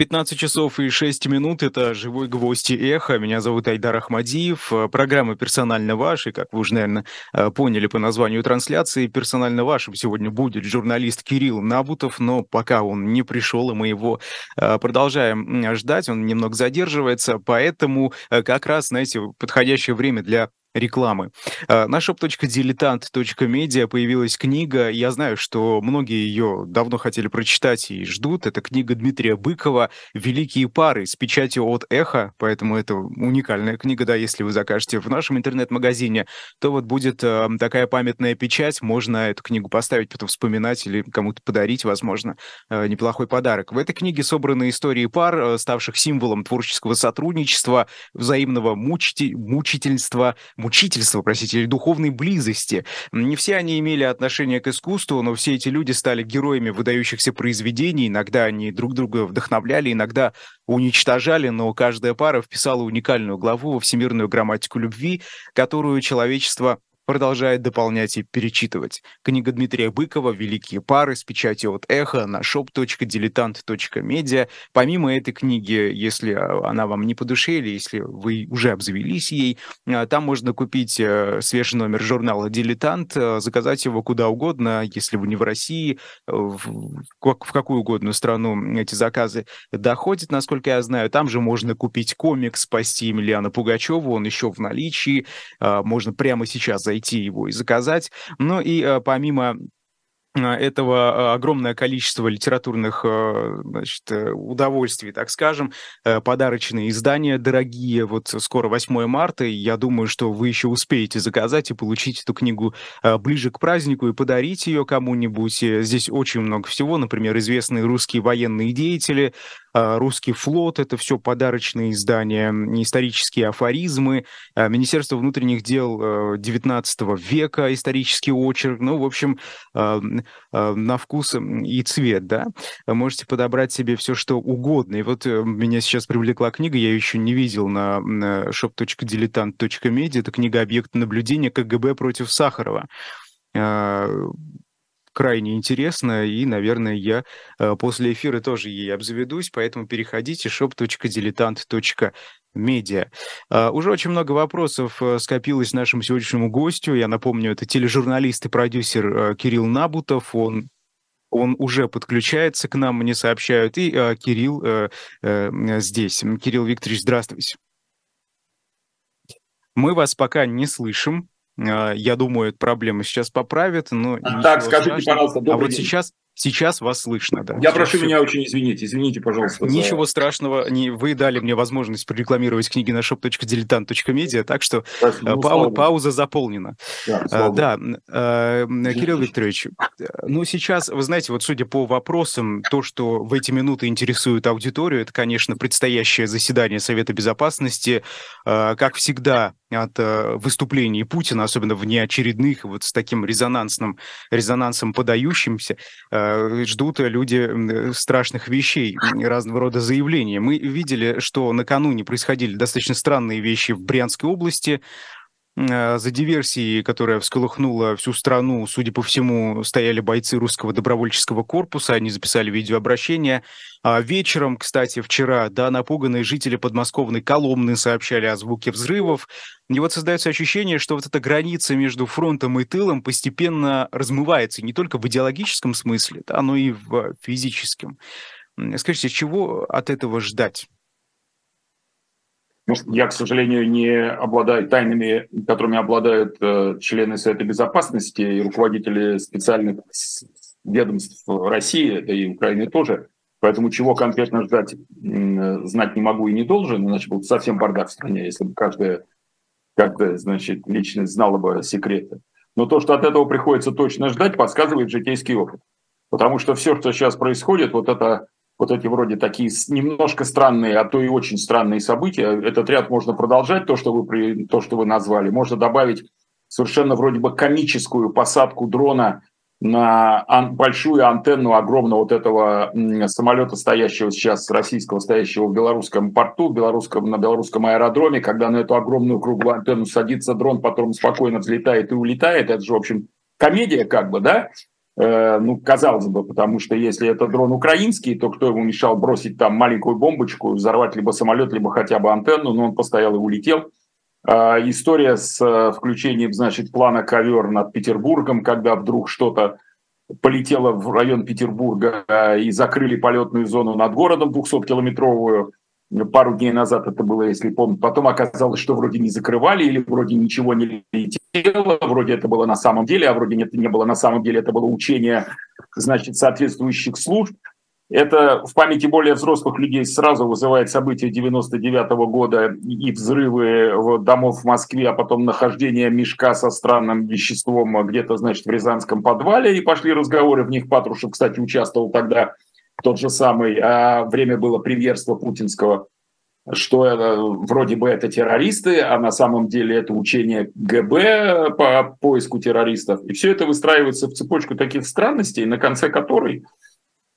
15 часов и 6 минут. Это «Живой гвоздь и эхо». Меня зовут Айдар Ахмадиев. Э, программа «Персонально ваш». Как вы уже, наверное, э, поняли по названию трансляции, «Персонально вашим» сегодня будет журналист Кирилл Набутов, но пока он не пришел, и мы его э, продолжаем ждать, он немного задерживается, поэтому как раз, знаете, подходящее время для рекламы. А, на shop.diletant.media появилась книга. Я знаю, что многие ее давно хотели прочитать и ждут. Это книга Дмитрия Быкова «Великие пары» с печатью от «Эхо», поэтому это уникальная книга, да, если вы закажете в нашем интернет-магазине, то вот будет э, такая памятная печать, можно эту книгу поставить, потом вспоминать или кому-то подарить, возможно, э, неплохой подарок. В этой книге собраны истории пар, э, ставших символом творческого сотрудничества, взаимного мучити- мучительства, мучительства, простите, или духовной близости. Не все они имели отношение к искусству, но все эти люди стали героями выдающихся произведений. Иногда они друг друга вдохновляли, иногда уничтожали, но каждая пара вписала уникальную главу во всемирную грамматику любви, которую человечество продолжает дополнять и перечитывать. Книга Дмитрия Быкова «Великие пары» с печатью от «Эхо» на shop.diletant.media. Помимо этой книги, если а, она вам не по душе или если вы уже обзавелись ей, а, там можно купить э, свежий номер журнала «Дилетант», э, заказать его куда угодно, если вы не в России, э, в какую угодно страну эти заказы доходят, насколько я знаю. Там же можно купить комикс «Спасти Емельяна Пугачева», он еще в наличии, а, можно прямо сейчас зайти найти его и заказать. Ну и э, помимо а, этого а, огромное количество литературных значит, э, удовольствий, так скажем, э, подарочные издания дорогие. Вот скоро 8 марта, и я думаю, что вы еще успеете заказать и получить эту книгу ближе к празднику и подарить ее кому-нибудь. Здесь очень много всего, например, известные русские военные деятели, русский флот, это все подарочные издания, исторические афоризмы, Министерство внутренних дел 19 века, исторический очерк, ну, в общем, Э, на вкус и цвет, да, можете подобрать себе все, что угодно. И вот э, меня сейчас привлекла книга, я ее еще не видел на shop.diletant.media, это книга «Объект наблюдения. КГБ против Сахарова» э, крайне интересно, и, наверное, я после эфира тоже ей обзаведусь, поэтому переходите shop.diletant.media. Uh, уже очень много вопросов uh, скопилось нашему сегодняшнему гостю. Я напомню, это тележурналист и продюсер uh, Кирилл Набутов. Он он уже подключается к нам, мне сообщают. И э, Кирилл э, э, здесь. Кирилл Викторович, здравствуйте. Мы вас пока не слышим. Я думаю, эту проблему сейчас поправят, но... А, так, скажите, страшного. пожалуйста, добрый А вот день. сейчас Сейчас вас слышно, да. Я прошу все... меня очень извинить. Извините, пожалуйста. Ничего за... страшного. Не... Вы дали мне возможность прорекламировать книги на shop.diletant.media, так что ну, пау... пауза заполнена. Да, а, да. А, Кирилл Викторович, ну сейчас, вы знаете, вот судя по вопросам, то, что в эти минуты интересует аудиторию, это, конечно, предстоящее заседание Совета Безопасности. А, как всегда, от э, выступлений Путина, особенно в неочередных, вот с таким резонансным, резонансом подающимся, э, ждут люди страшных вещей, разного рода заявления. Мы видели, что накануне происходили достаточно странные вещи в Брянской области, Э, за диверсией, которая всколыхнула всю страну, судя по всему, стояли бойцы русского добровольческого корпуса, они записали видеообращение. А вечером, кстати, вчера, да, напуганные жители подмосковной Коломны сообщали о звуке взрывов. И вот создается ощущение, что вот эта граница между фронтом и тылом постепенно размывается не только в идеологическом смысле, да, но и в физическом. Скажите, чего от этого ждать? Я, к сожалению, не обладаю тайнами, которыми обладают э, члены Совета Безопасности и руководители специальных ведомств России, да и Украины тоже. Поэтому чего конкретно ждать, знать не могу и не должен, иначе был совсем бардак в стране, если бы каждая, каждая значит, личность знала бы секреты. Но то, что от этого приходится точно ждать, подсказывает житейский опыт. Потому что все, что сейчас происходит, вот это вот эти вроде такие немножко странные, а то и очень странные события. Этот ряд можно продолжать, то, что вы, то, что вы назвали. Можно добавить совершенно вроде бы комическую посадку дрона на большую антенну огромного вот этого самолета, стоящего сейчас, российского, стоящего в белорусском порту, белорусском, на белорусском аэродроме, когда на эту огромную круглую антенну садится дрон, потом спокойно взлетает и улетает. Это же, в общем, комедия как бы, да? Э, ну, казалось бы, потому что если это дрон украинский, то кто ему мешал бросить там маленькую бомбочку, взорвать либо самолет, либо хотя бы антенну, но он постоял и улетел. А, история с э, включением, значит, плана ковер над Петербургом, когда вдруг что-то полетело в район Петербурга э, и закрыли полетную зону над городом 200-километровую, пару дней назад это было, если помните. Потом оказалось, что вроде не закрывали или вроде ничего не летело, вроде это было на самом деле, а вроде нет, не было на самом деле, это было учение, значит, соответствующих служб. Это в памяти более взрослых людей сразу вызывает события 99 -го года и взрывы домов в Москве, а потом нахождение мешка со странным веществом где-то, значит, в Рязанском подвале, и пошли разговоры, в них Патрушев, кстати, участвовал тогда тот же самый, а время было премьерства путинского, что это, вроде бы это террористы, а на самом деле это учение ГБ по поиску террористов. И все это выстраивается в цепочку таких странностей, на конце которой,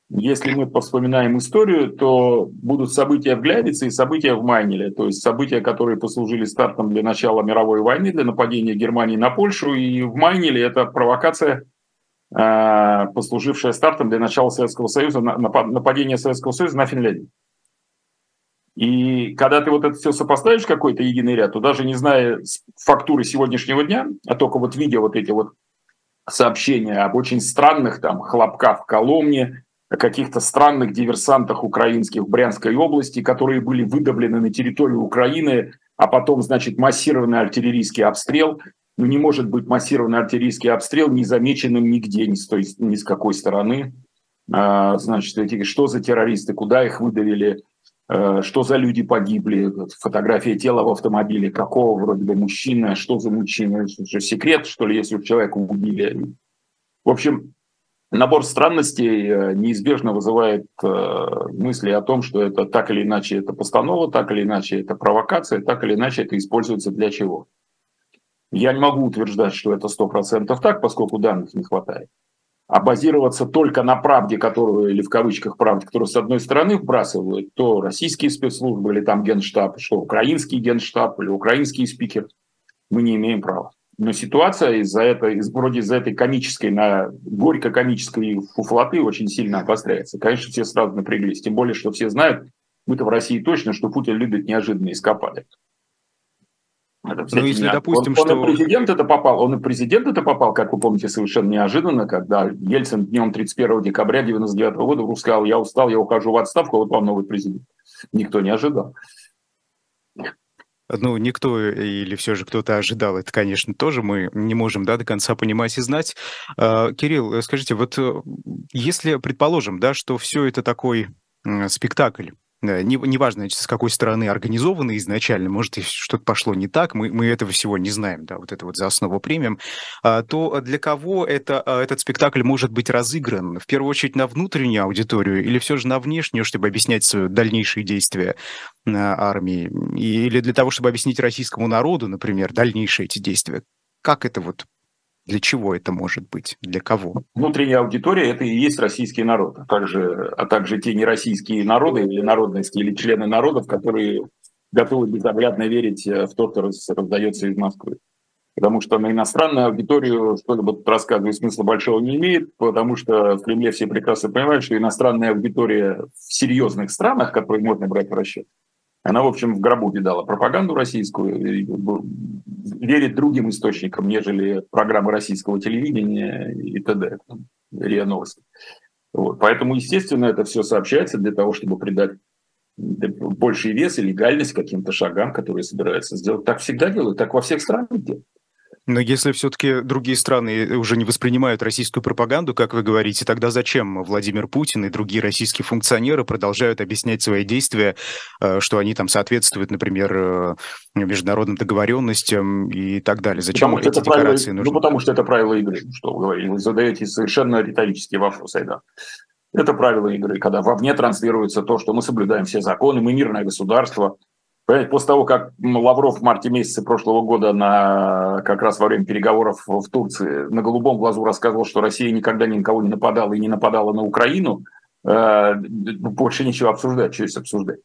если мы повспоминаем историю, то будут события в Глявице и события в Майнеле, то есть события, которые послужили стартом для начала мировой войны, для нападения Германии на Польшу, и в Майнеле это провокация Э, послужившая стартом для начала Советского Союза, нападения Советского Союза на Финляндию. И когда ты вот это все сопоставишь какой-то единый ряд, то даже не зная фактуры сегодняшнего дня, а только вот видя вот эти вот сообщения об очень странных там хлопках в Коломне, о каких-то странных диверсантах украинских в Брянской области, которые были выдавлены на территорию Украины, а потом, значит, массированный артиллерийский обстрел – ну, не может быть массированный артиллерийский обстрел незамеченным нигде, ни с, той, ни с какой стороны. А, значит, эти, что за террористы, куда их выдавили, а, что за люди погибли, фотография тела в автомобиле, какого вроде бы мужчины, что за мужчина, что, секрет, что ли, если человека убили. В общем, набор странностей э, неизбежно вызывает э, мысли о том, что это так или иначе это постанова, так или иначе это провокация, так или иначе это используется для чего. Я не могу утверждать, что это 100% так, поскольку данных не хватает. А базироваться только на правде, которую, или в кавычках правде, которую с одной стороны вбрасывают, то российские спецслужбы, или там генштаб, что украинский генштаб, или украинский спикер, мы не имеем права. Но ситуация из-за этой, вроде из-за этой комической, на горько-комической фуфлоты очень сильно обостряется. Конечно, все сразу напряглись. Тем более, что все знают, мы-то в России точно, что Путин любит неожиданные эскапады. Это, ну, если, допустим, он, что... Он и президент это попал, он и президент это попал, как вы помните, совершенно неожиданно, когда Ельцин днем 31 декабря 99 года вдруг сказал, я устал, я ухожу в отставку, вот вам новый президент. Никто не ожидал. Ну, никто или все же кто-то ожидал, это, конечно, тоже мы не можем да, до конца понимать и знать. А, Кирилл, скажите, вот э, если предположим, да, что все это такой спектакль, неважно, не с какой стороны организованы изначально, может, что-то пошло не так, мы, мы этого всего не знаем, да, вот это вот за основу примем, а, то для кого это, а, этот спектакль может быть разыгран? В первую очередь на внутреннюю аудиторию или все же на внешнюю, чтобы объяснять свои дальнейшие действия армии? Или для того, чтобы объяснить российскому народу, например, дальнейшие эти действия? Как это вот для чего это может быть? Для кого? Внутренняя аудитория – это и есть российский народ, а также, а также те нероссийские народы или народности, или члены народов, которые готовы безоглядно верить э, в то, что раздается из Москвы. Потому что на иностранную аудиторию что-либо рассказывать смысла большого не имеет, потому что в Кремле все прекрасно понимают, что иностранная аудитория в серьезных странах, которые можно брать в расчет, она, в общем, в гробу видала пропаганду российскую, верит другим источникам, нежели программы российского телевидения и т.д. РИА Новости. Вот. Поэтому, естественно, это все сообщается для того, чтобы придать больший вес и легальность каким-то шагам, которые собираются сделать. Так всегда делают, так во всех странах делают. Но если все-таки другие страны уже не воспринимают российскую пропаганду, как вы говорите, тогда зачем Владимир Путин и другие российские функционеры продолжают объяснять свои действия, э, что они там соответствуют, например, э, международным договоренностям и так далее? Зачем потому эти декларации правила, нужны? Ну, потому что это правила игры, что вы говорите. Вы задаете совершенно риторические вопросы, да. Это правила игры, когда вовне транслируется то, что мы соблюдаем все законы, мы мирное государство, Понимаете, после того, как Лавров в марте месяце прошлого года на, как раз во время переговоров в Турции на голубом глазу рассказывал, что Россия никогда ни на кого не нападала и не нападала на Украину, э, больше ничего обсуждать, что есть обсуждать.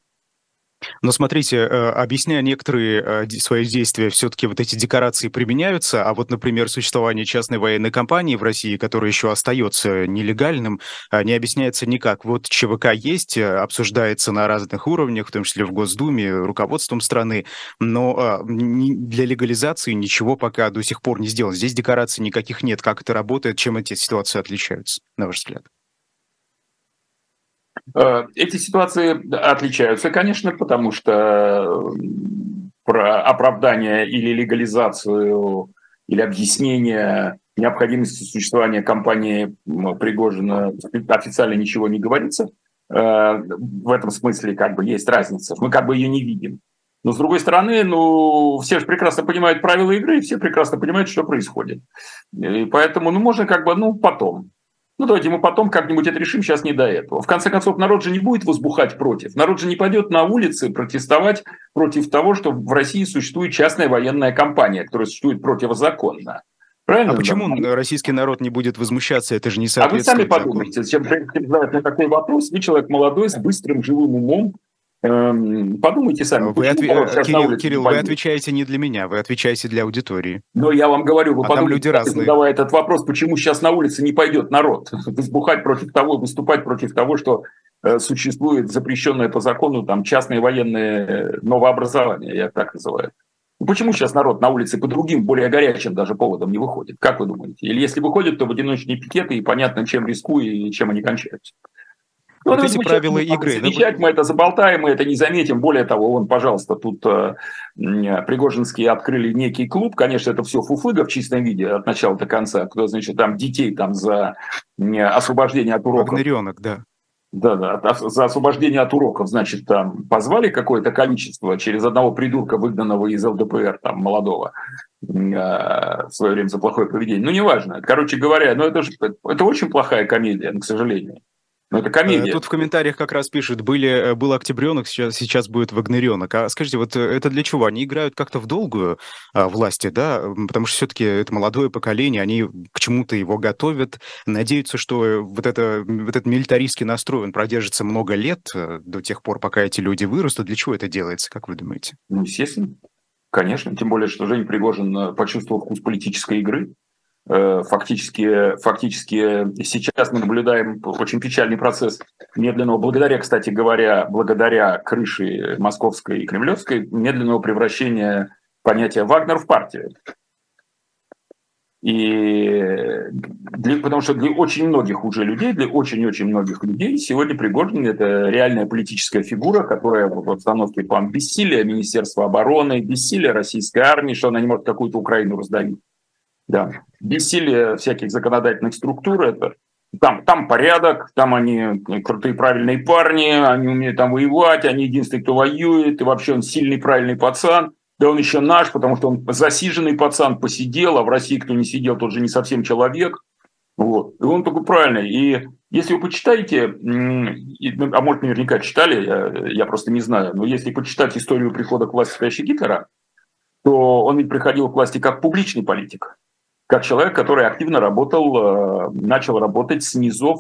Но смотрите, э, объясняя некоторые э, свои действия, все-таки вот эти декорации применяются, а вот, например, существование частной военной компании в России, которая еще остается нелегальным, э, не объясняется никак. Вот ЧВК есть, обсуждается на разных уровнях, в том числе в Госдуме, руководством страны, но для легализации ничего пока до сих пор не сделано. Здесь декораций никаких нет. Как это работает, чем эти ситуации отличаются, на ваш взгляд? Э, эти ситуации отличаются, конечно, потому что про оправдание или легализацию или объяснение необходимости существования компании Пригожина официально ничего не говорится. Э, в этом смысле как бы есть разница. Мы как бы ее не видим. Но с другой стороны, ну, все же прекрасно понимают правила игры, и все прекрасно понимают, что происходит. И поэтому, ну, можно как бы, ну, потом. Ну, давайте мы потом как-нибудь это решим, сейчас не до этого. В конце концов, народ же не будет возбухать против. Народ же не пойдет на улицы протестовать против того, что в России существует частная военная компания, которая существует противозаконно. Правильно? А почему да? российский народ не будет возмущаться? Это же не соответствует А вы сами подумайте, задать на такой вопрос? Вы человек молодой, с быстрым, живым умом, подумайте сами. Вы отве... Кирилл, Кирилл вы отвечаете не для меня, вы отвечаете для аудитории. Но я вам говорю, вы а подумайте, люди разные. задавая этот вопрос, почему сейчас на улице не пойдет народ возбухать против того, выступать против того, что э, существует запрещенное по закону там частные военные новообразования, я так называю. Ну, почему сейчас народ на улице по другим, более горячим даже поводам не выходит? Как вы думаете? Или если выходит, то в одиночные пикеты и понятно, чем рискуя и чем они кончаются. Ну, вот эти правила игры. Замечать мы это заболтаем, мы это не заметим. Более того, вон, пожалуйста, тут э, Пригожинские открыли некий клуб. Конечно, это все фуфыга в чистом виде от начала до конца. Кто, значит, там детей там за освобождение от уроков. Вагнеренок, да. Да, да, за освобождение от уроков, значит, там позвали какое-то количество через одного придурка, выгнанного из ЛДПР, там, молодого, э, в свое время за плохое поведение. Ну, неважно. Короче говоря, ну, это, же, это очень плохая комедия, к сожалению. Ну, это комедия. Э, тут в комментариях как раз пишут, были, э, был октябренок, сейчас, сейчас будет вагнеренок. А скажите, вот э, это для чего? Они играют как-то в долгую а, власти, да? Потому что все-таки это молодое поколение, они к чему-то его готовят, надеются, что вот, это, вот этот милитаристский настрой, он продержится много лет, до тех пор, пока эти люди вырастут. Для чего это делается, как вы думаете? Ну, естественно. Конечно, тем более, что Женя Пригожин почувствовал вкус политической игры, фактически, фактически сейчас мы наблюдаем очень печальный процесс медленного, благодаря, кстати говоря, благодаря крыше московской и кремлевской, медленного превращения понятия Вагнер в партию. И для, потому что для очень многих уже людей, для очень-очень многих людей сегодня Пригожин – это реальная политическая фигура, которая в обстановке план бессилия Министерства обороны, бессилия российской армии, что она не может какую-то Украину раздавить да. Бессилие всяких законодательных структур это там, там порядок, там они крутые, правильные парни, они умеют там воевать, они единственные, кто воюет, и вообще он сильный, правильный пацан. Да он еще наш, потому что он засиженный пацан, посидел, а в России кто не сидел, тот же не совсем человек. Вот. И он такой правильный. И если вы почитаете, ну, а может, наверняка читали, я, я просто не знаю, но если почитать историю прихода к власти спящего Гитлера, то он ведь приходил к власти как публичный политик как человек, который активно работал, э, начал работать с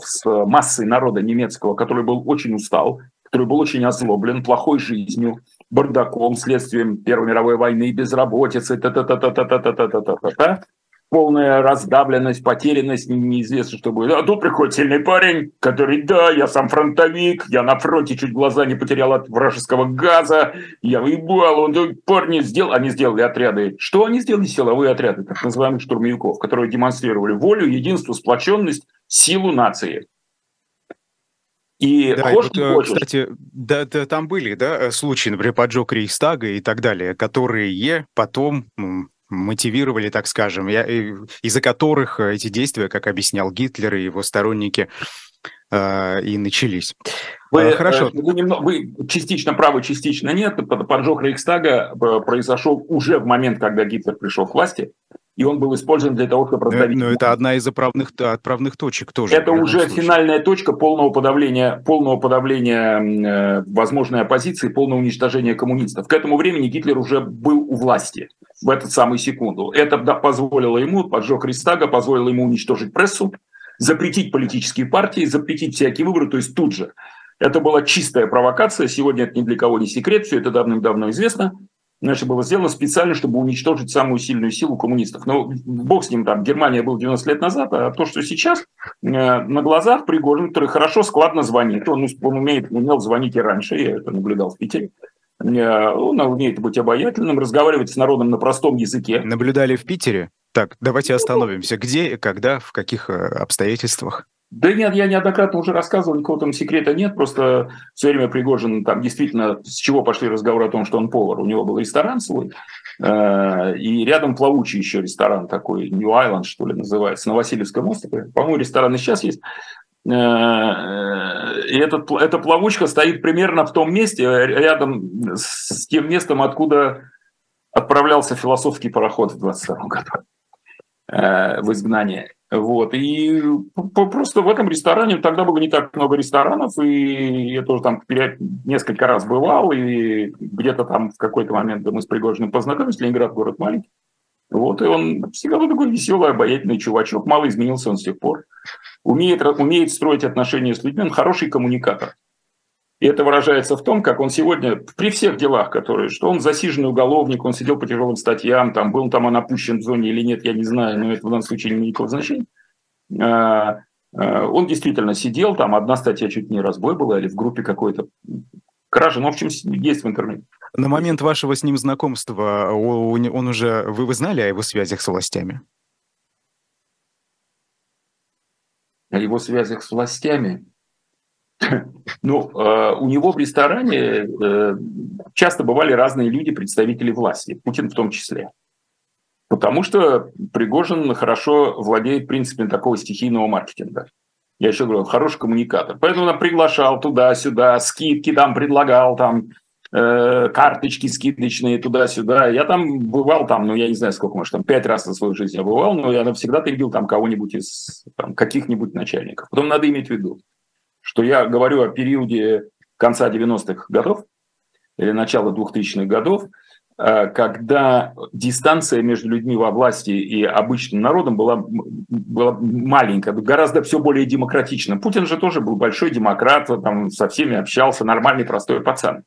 с массой народа немецкого, который был очень устал, который был очень озлоблен плохой жизнью, бардаком, следствием Первой мировой войны, безработицы, та-та-та-та-та-та-та-та-та полная раздавленность, потерянность, неизвестно, что будет. А тут приходит сильный парень, который, да, я сам фронтовик, я на фронте чуть глаза не потерял от вражеского газа, я выебал, он парни сделал, они сделали отряды. Что они сделали? Силовые отряды, так называемых штурмовиков, которые демонстрировали волю, единство, сплоченность, силу нации. И да, хочешь, вот, хочешь. Кстати, да, да, там были да, случаи, например, поджог Рейхстага и так далее, которые потом мотивировали, так скажем, из-за которых э, эти действия, как объяснял Гитлер и его сторонники, э, и начались. Вы, э, Хорошо. Вы, немного, вы частично правы, частично нет. Поджог Рейхстага произошел уже в момент, когда Гитлер пришел к власти и он был использован для того, чтобы раздавить... Но, но это одна из отправных, отправных точек тоже. Это уже случае. финальная точка полного подавления, полного подавления э, возможной оппозиции, полного уничтожения коммунистов. К этому времени Гитлер уже был у власти в эту самую секунду. Это позволило ему, поджог Рейхстага, позволило ему уничтожить прессу, запретить политические партии, запретить всякие выборы, то есть тут же. Это была чистая провокация. Сегодня это ни для кого не секрет. Все это давным-давно известно. Значит, было сделано специально, чтобы уничтожить самую сильную силу коммунистов. Но бог с ним, там, Германия был 90 лет назад, а то, что сейчас, э, на глазах Пригожин, который хорошо, складно звонит, он, он умеет, умел звонить и раньше, я это наблюдал в Питере, э, он умеет быть обаятельным, разговаривать с народом на простом языке. Наблюдали в Питере? Так, давайте остановимся. Где, когда, в каких э, обстоятельствах? Да нет, я неоднократно уже рассказывал, никакого там секрета нет, просто все время Пригожин, там действительно, с чего пошли разговоры о том, что он повар, у него был ресторан свой, э, и рядом плавучий еще ресторан такой, New Island, что ли, называется, на Васильевском острове, по-моему, ресторан и сейчас есть, э, и этот, эта плавучка стоит примерно в том месте, рядом с тем местом, откуда отправлялся философский пароход в 22 году э, в изгнание. Вот. И просто в этом ресторане, тогда было не так много ресторанов, и я тоже там несколько раз бывал, и где-то там в какой-то момент мы с Пригожиным познакомились, Ленинград город маленький. Вот, и он всегда был такой веселый, обаятельный чувачок, мало изменился он с тех пор. Умеет, умеет строить отношения с людьми, он хороший коммуникатор. И это выражается в том, как он сегодня, при всех делах, которые, что он засиженный уголовник, он сидел по тяжелым статьям, там, был там он опущен в зоне или нет, я не знаю, но это в данном случае не имеет никакого значения. А, а, он действительно сидел, там одна статья чуть не разбой была, или в группе какой-то кражи, ну, в общем, есть в интернете. На момент вашего с ним знакомства он уже, вы, вы знали о его связях с властями? О его связях с властями? Ну, э, у него в ресторане э, часто бывали разные люди, представители власти, Путин в том числе. Потому что Пригожин хорошо владеет принципами такого стихийного маркетинга. Я еще говорю, хороший коммуникатор. Поэтому он приглашал туда-сюда, скидки там предлагал, там э, карточки скидочные туда-сюда. Я там бывал там, ну, я не знаю, сколько, может, там пять раз за свою жизнь я бывал, но я всегда видел там кого-нибудь из каких-нибудь начальников. Потом надо иметь в виду, что я говорю о периоде конца 90-х годов или начала 2000-х годов, э, когда дистанция между людьми во власти и обычным народом была, была маленькая, гораздо все более демократично. Путин же тоже был большой демократ, там со всеми общался, нормальный простой пацан.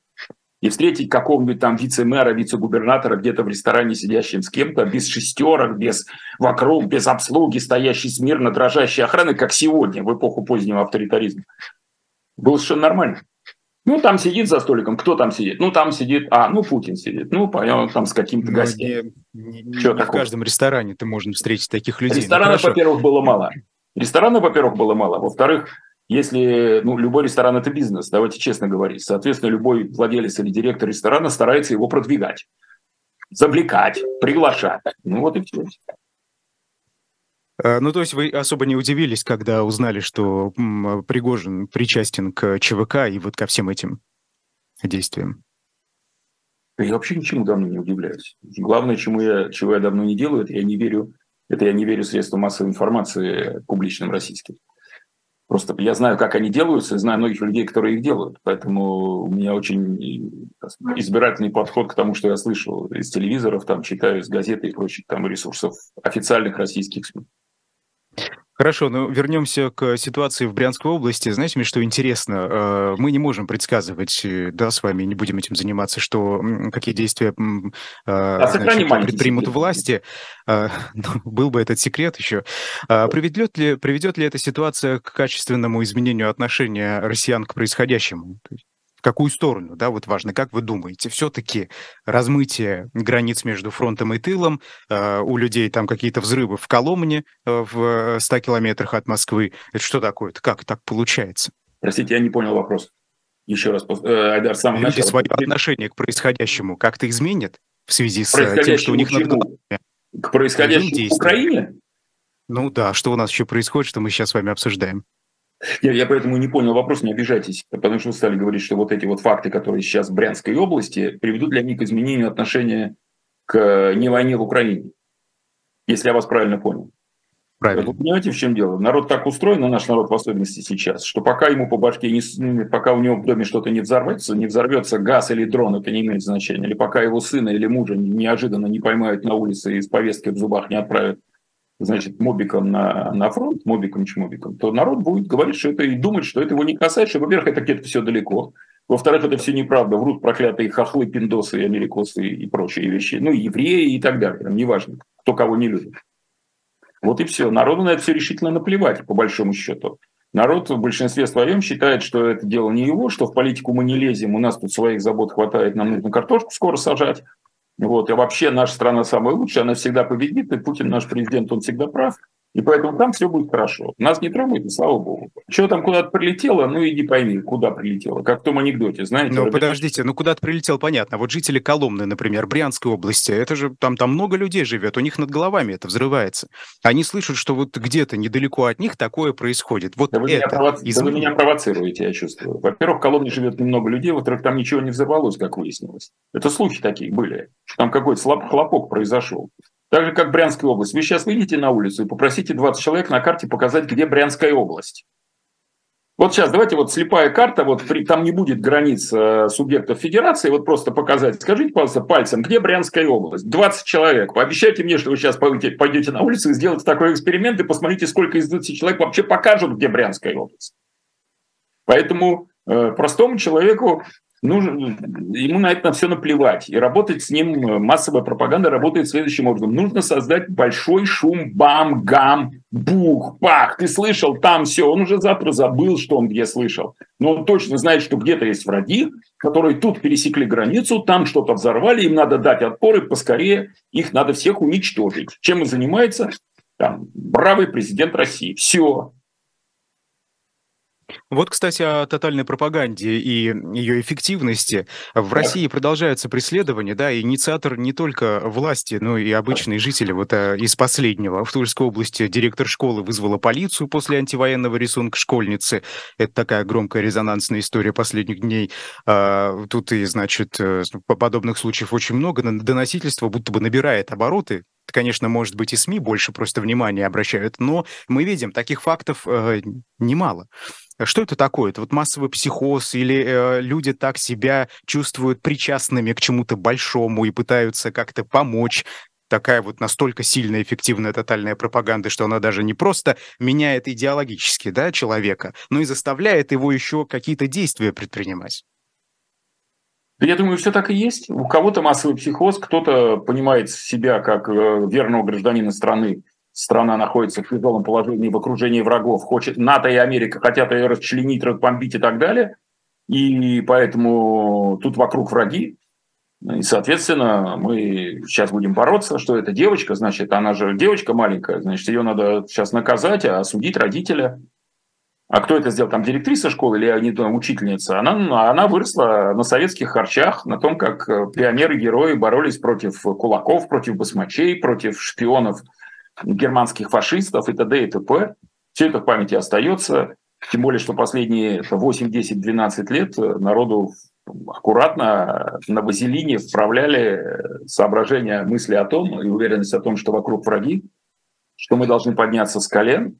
И встретить какого-нибудь там вице-мэра, вице-губернатора где-то в ресторане, сидящим с кем-то, без шестерок, без вокруг, без обслуги, стоящий смирно, дрожащей охраны, как сегодня, в эпоху позднего авторитаризма. Было совершенно нормально. Ну, там сидит за столиком. Кто там сидит? Ну, там сидит... А, ну, Путин сидит. Ну, понятно, там с каким-то гостем. Не, не, не в каждом ресторане ты можно встретить таких людей. Ну, Ресторанов, ну, во-первых, было мало. Ресторанов, во-первых, было мало. Во-вторых, если ну, любой ресторан – это бизнес, давайте честно говорить. Соответственно, любой владелец или директор ресторана старается его продвигать, завлекать, приглашать. Ну, вот и все. Э, ну, то есть вы особо не удивились, когда узнали, что Пригожин причастен к ЧВК и вот ко всем этим действиям? Я вообще ничему давно не удивляюсь. Главное, чему я, чего я давно не делаю, это я не верю, это я не верю средствам массовой информации публичным российским. Просто я знаю, как они делаются, знаю многих людей, которые их делают. Поэтому у меня очень избирательный подход к тому, что я слышал из телевизоров, там, читаю из газеты и прочих там ресурсов официальных российских СМИ. Хорошо, ну вернемся к ситуации в Брянской области. Знаете, мне что интересно, э, мы не можем предсказывать, э, да, с вами не будем этим заниматься, что какие действия а значит, предпримут секрет. власти. Ну, был бы этот секрет еще. Приведет ли, приведет ли эта ситуация к качественному изменению отношения россиян к происходящему? В какую сторону, да, вот важно, как вы думаете, все-таки размытие границ между фронтом и тылом, э, у людей там какие-то взрывы в Коломне э, в 100 километрах от Москвы, это что такое? Это как так получается? Простите, я не понял вопрос. Еще раз, э, Айдар, с самого Люди начала. свое отношение к происходящему как-то изменят в связи с э, тем, что у них над головами? К происходящему в Украине? Ну да, что у нас еще происходит, что мы сейчас с вами обсуждаем? Я, я поэтому не понял вопрос, не обижайтесь, потому что вы стали говорить, что вот эти вот факты, которые сейчас в Брянской области, приведут для них к изменению отношения к не войне в Украине, если я вас правильно понял. Правильно. Вы понимаете, в чем дело? Народ так устроен, наш народ в особенности сейчас, что пока ему по башке, не, ну, пока у него в доме что-то не взорвется, не взорвется газ или дрон, это не имеет значения, или пока его сына или мужа неожиданно не поймают на улице и с повесткой в зубах не отправят значит, мобиком на, на фронт, мобиком-чмобиком, то народ будет говорить, что это и думать, что это его не касается, что, во-первых, это где-то все далеко, во-вторых, это все неправда, врут проклятые хохлы, пиндосы, америкосы и прочие вещи, ну, евреи и так далее, неважно, кто кого не любит. Вот и все. Народу на это все решительно наплевать, по большому счету. Народ в большинстве своем считает, что это дело не его, что в политику мы не лезем, у нас тут своих забот хватает, нам нужно картошку скоро сажать. Вот. И вообще наша страна самая лучшая, она всегда победит, и Путин наш президент, он всегда прав. И поэтому там все будет хорошо. Нас не трогают, и слава богу. Что там куда-то прилетело, ну иди пойми, куда прилетело. Как в том анекдоте, знаете. Ну, подождите, ну куда-то прилетел, понятно. Вот жители Коломны, например, Брянской области, это же там, там много людей живет, у них над головами это взрывается. Они слышат, что вот где-то недалеко от них такое происходит. Вот да вы, это меня, провоци... из... да вы меня провоцируете, я чувствую. Во-первых, в Коломне живет немного людей, во-вторых, там ничего не взорвалось, как выяснилось. Это слухи такие были. Там какой-то слаб... хлопок произошел. Так же, как Брянская область. Вы сейчас выйдете на улицу и попросите 20 человек на карте показать, где Брянская область. Вот сейчас давайте вот слепая карта, вот при, там не будет границ э, субъектов федерации, вот просто показать. Скажите, пожалуйста, пальцем, где Брянская область? 20 человек. Пообещайте мне, что вы сейчас пойдете, пойдете на улицу и сделаете такой эксперимент, и посмотрите, сколько из 20 человек вообще покажут, где Брянская область. Поэтому э, простому человеку нужно, ему на это все наплевать. И работать с ним, э, массовая пропаганда работает следующим образом. Нужно создать большой шум, бам, гам, бух, пах. Ты слышал, там все. Он уже завтра забыл, что он где слышал. Но он точно знает, что где-то есть враги, которые тут пересекли границу, там что-то взорвали, им надо дать отпор, и поскорее их надо всех уничтожить. Чем и занимается там, бравый президент России. Все. Вот, кстати, о тотальной пропаганде и ее эффективности. В России продолжаются преследования, да, инициатор не только власти, но и обычные жители. Вот а, из последнего. В Тульской области директор школы вызвала полицию после антивоенного рисунка школьницы. Это такая громкая резонансная история последних дней. А, тут и, значит, э, подобных случаев очень много. Доносительство будто бы набирает обороты, конечно, может быть, и СМИ больше просто внимания обращают, но мы видим, таких фактов э, немало. Что это такое? Это вот массовый психоз или э, люди так себя чувствуют причастными к чему-то большому и пытаются как-то помочь? Такая вот настолько сильная, эффективная тотальная пропаганда, что она даже не просто меняет идеологически да, человека, но и заставляет его еще какие-то действия предпринимать. Я думаю, все так и есть. У кого-то массовый психоз, кто-то понимает себя как э, верного гражданина страны, страна находится в тяжелом положении в окружении врагов, хочет НАТО и Америка хотят ее расчленить, разбомбить и так далее, и поэтому тут вокруг враги, и, соответственно, мы сейчас будем бороться, что это девочка, значит, она же девочка маленькая, значит, ее надо сейчас наказать, а осудить родителя. А кто это сделал? Там директриса школы или не знаю, учительница? Она, она выросла на советских харчах, на том, как пионеры-герои боролись против кулаков, против басмачей, против шпионов – германских фашистов и т.д. и т.п. Все это в памяти остается. Тем более, что последние 8, 10, 12 лет народу аккуратно на вазелине вправляли соображения, мысли о том и уверенность о том, что вокруг враги, что мы должны подняться с колен,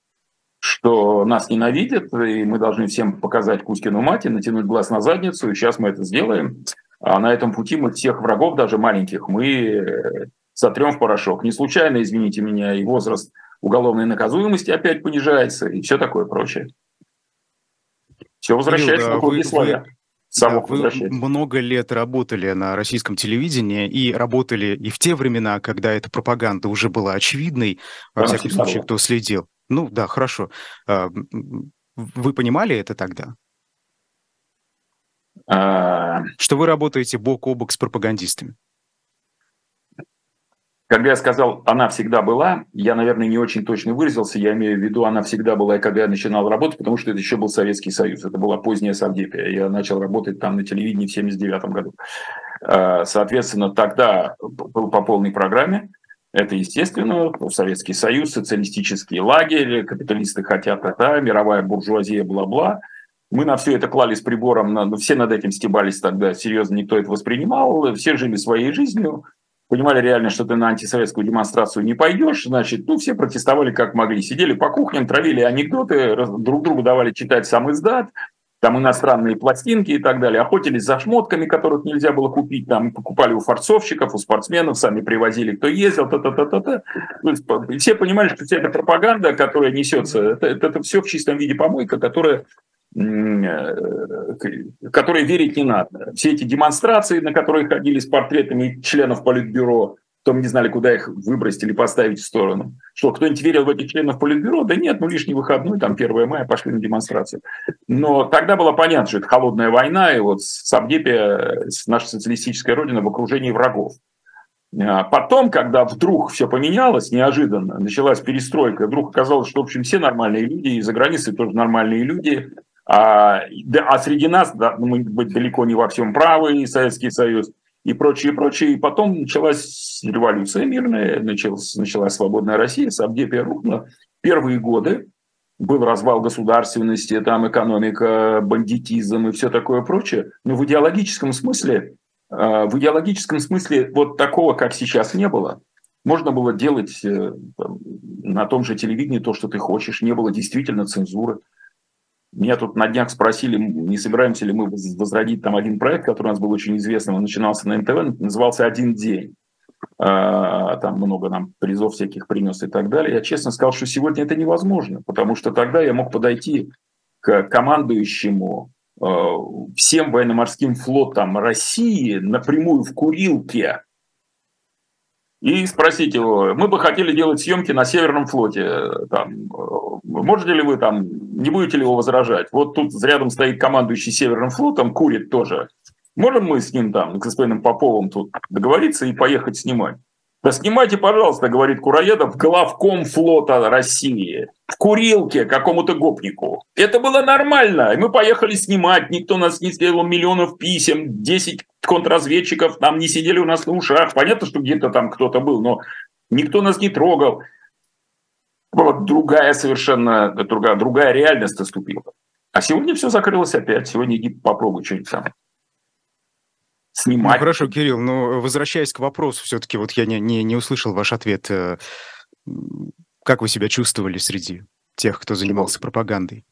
что нас ненавидят, и мы должны всем показать Кузькину мать и натянуть глаз на задницу, и сейчас мы это сделаем. А на этом пути мы всех врагов, даже маленьких, мы сотрем в порошок. Не случайно, извините меня, и возраст уголовной наказуемости опять понижается, и все такое прочее. Все возвращается Кирилл, на круги своя. Да, вы много лет работали на российском телевидении и работали и в те времена, когда эта пропаганда уже была очевидной, во всяком случае, кто следил. Ну да, хорошо. А, вы понимали это тогда? А... Что вы работаете бок о бок с пропагандистами? Когда я сказал «она всегда была», я, наверное, не очень точно выразился. Я имею в виду «она всегда была», когда я начинал работать, потому что это еще был Советский Союз. Это была поздняя Савдепия. Я начал работать там на телевидении в 1979 году. А, соответственно, тогда был по полной программе. Это, естественно, Советский Союз, социалистический лагерь, капиталисты хотят это, мировая буржуазия, бла-бла. Мы на все это клали с прибором, все над этим стебались тогда, серьезно никто это воспринимал, все жили своей жизнью понимали реально, что ты на антисоветскую демонстрацию не пойдешь, значит, ну, все протестовали как могли. Сидели по кухням, травили анекдоты, друг другу давали читать сам издат, там иностранные пластинки и так далее, охотились за шмотками, которых нельзя было купить, там покупали у форцовщиков, у спортсменов, сами привозили, кто ездил, та-та-та-та-та. Все понимали, что вся эта пропаганда, которая несется, это, это, это все в чистом виде помойка, которая э, которые верить не надо. Все эти демонстрации, на которые ходили с портретами членов Политбюро, потом не знали, куда их выбросить или поставить в сторону. Что, кто-нибудь верил в этих членов Политбюро? Да нет, ну лишний выходной, там 1 мая, пошли на демонстрацию. Но тогда было понятно, что это холодная война, и вот Сабдепе, наша социалистическая родина, в окружении врагов. А потом, когда вдруг все поменялось, неожиданно, началась перестройка, вдруг оказалось, что, в общем, все нормальные люди, и за границей тоже нормальные люди, а, да, а среди нас, да, мы быть далеко не во всем правы, и Советский Союз, и прочее, прочее. И потом началась революция мирная, началась, началась свободная Россия, Савдепия рухнула. Первые годы был развал государственности, там экономика, бандитизм и все такое прочее. Но в идеологическом смысле, э, в идеологическом смысле вот такого, как сейчас, не было. Можно было делать э, на том же телевидении то, что ты хочешь. Не было действительно цензуры. Меня тут на днях спросили, не собираемся ли мы возродить там один проект, который у нас был очень известным, он начинался на НТВ, назывался «Один день». А, там много нам призов всяких принес и так далее. Я честно сказал, что сегодня это невозможно, потому что тогда я мог подойти к командующему а, всем военно-морским флотом России напрямую в Курилке и спросить его, мы бы хотели делать съемки на Северном флоте, там, можете ли вы там, не будете ли его возражать? Вот тут рядом стоит командующий Северным флотом, курит тоже. Можем мы с ним там, с господином Поповым тут договориться и поехать снимать? Да снимайте, пожалуйста, говорит Кураедов, главком флота России в курилке какому-то гопнику. Это было нормально. Мы поехали снимать, никто нас не сделал миллионов писем, 10 контрразведчиков там не сидели у нас на ушах. Понятно, что где-то там кто-то был, но никто нас не трогал. Вот другая совершенно, другая, другая реальность наступила. А сегодня все закрылось опять. Сегодня иди попробуй что-нибудь там снимать. Ну, хорошо, Кирилл, но возвращаясь к вопросу, все-таки вот я не, не, не услышал ваш ответ. Э, как вы себя чувствовали среди тех, кто занимался пропагандой?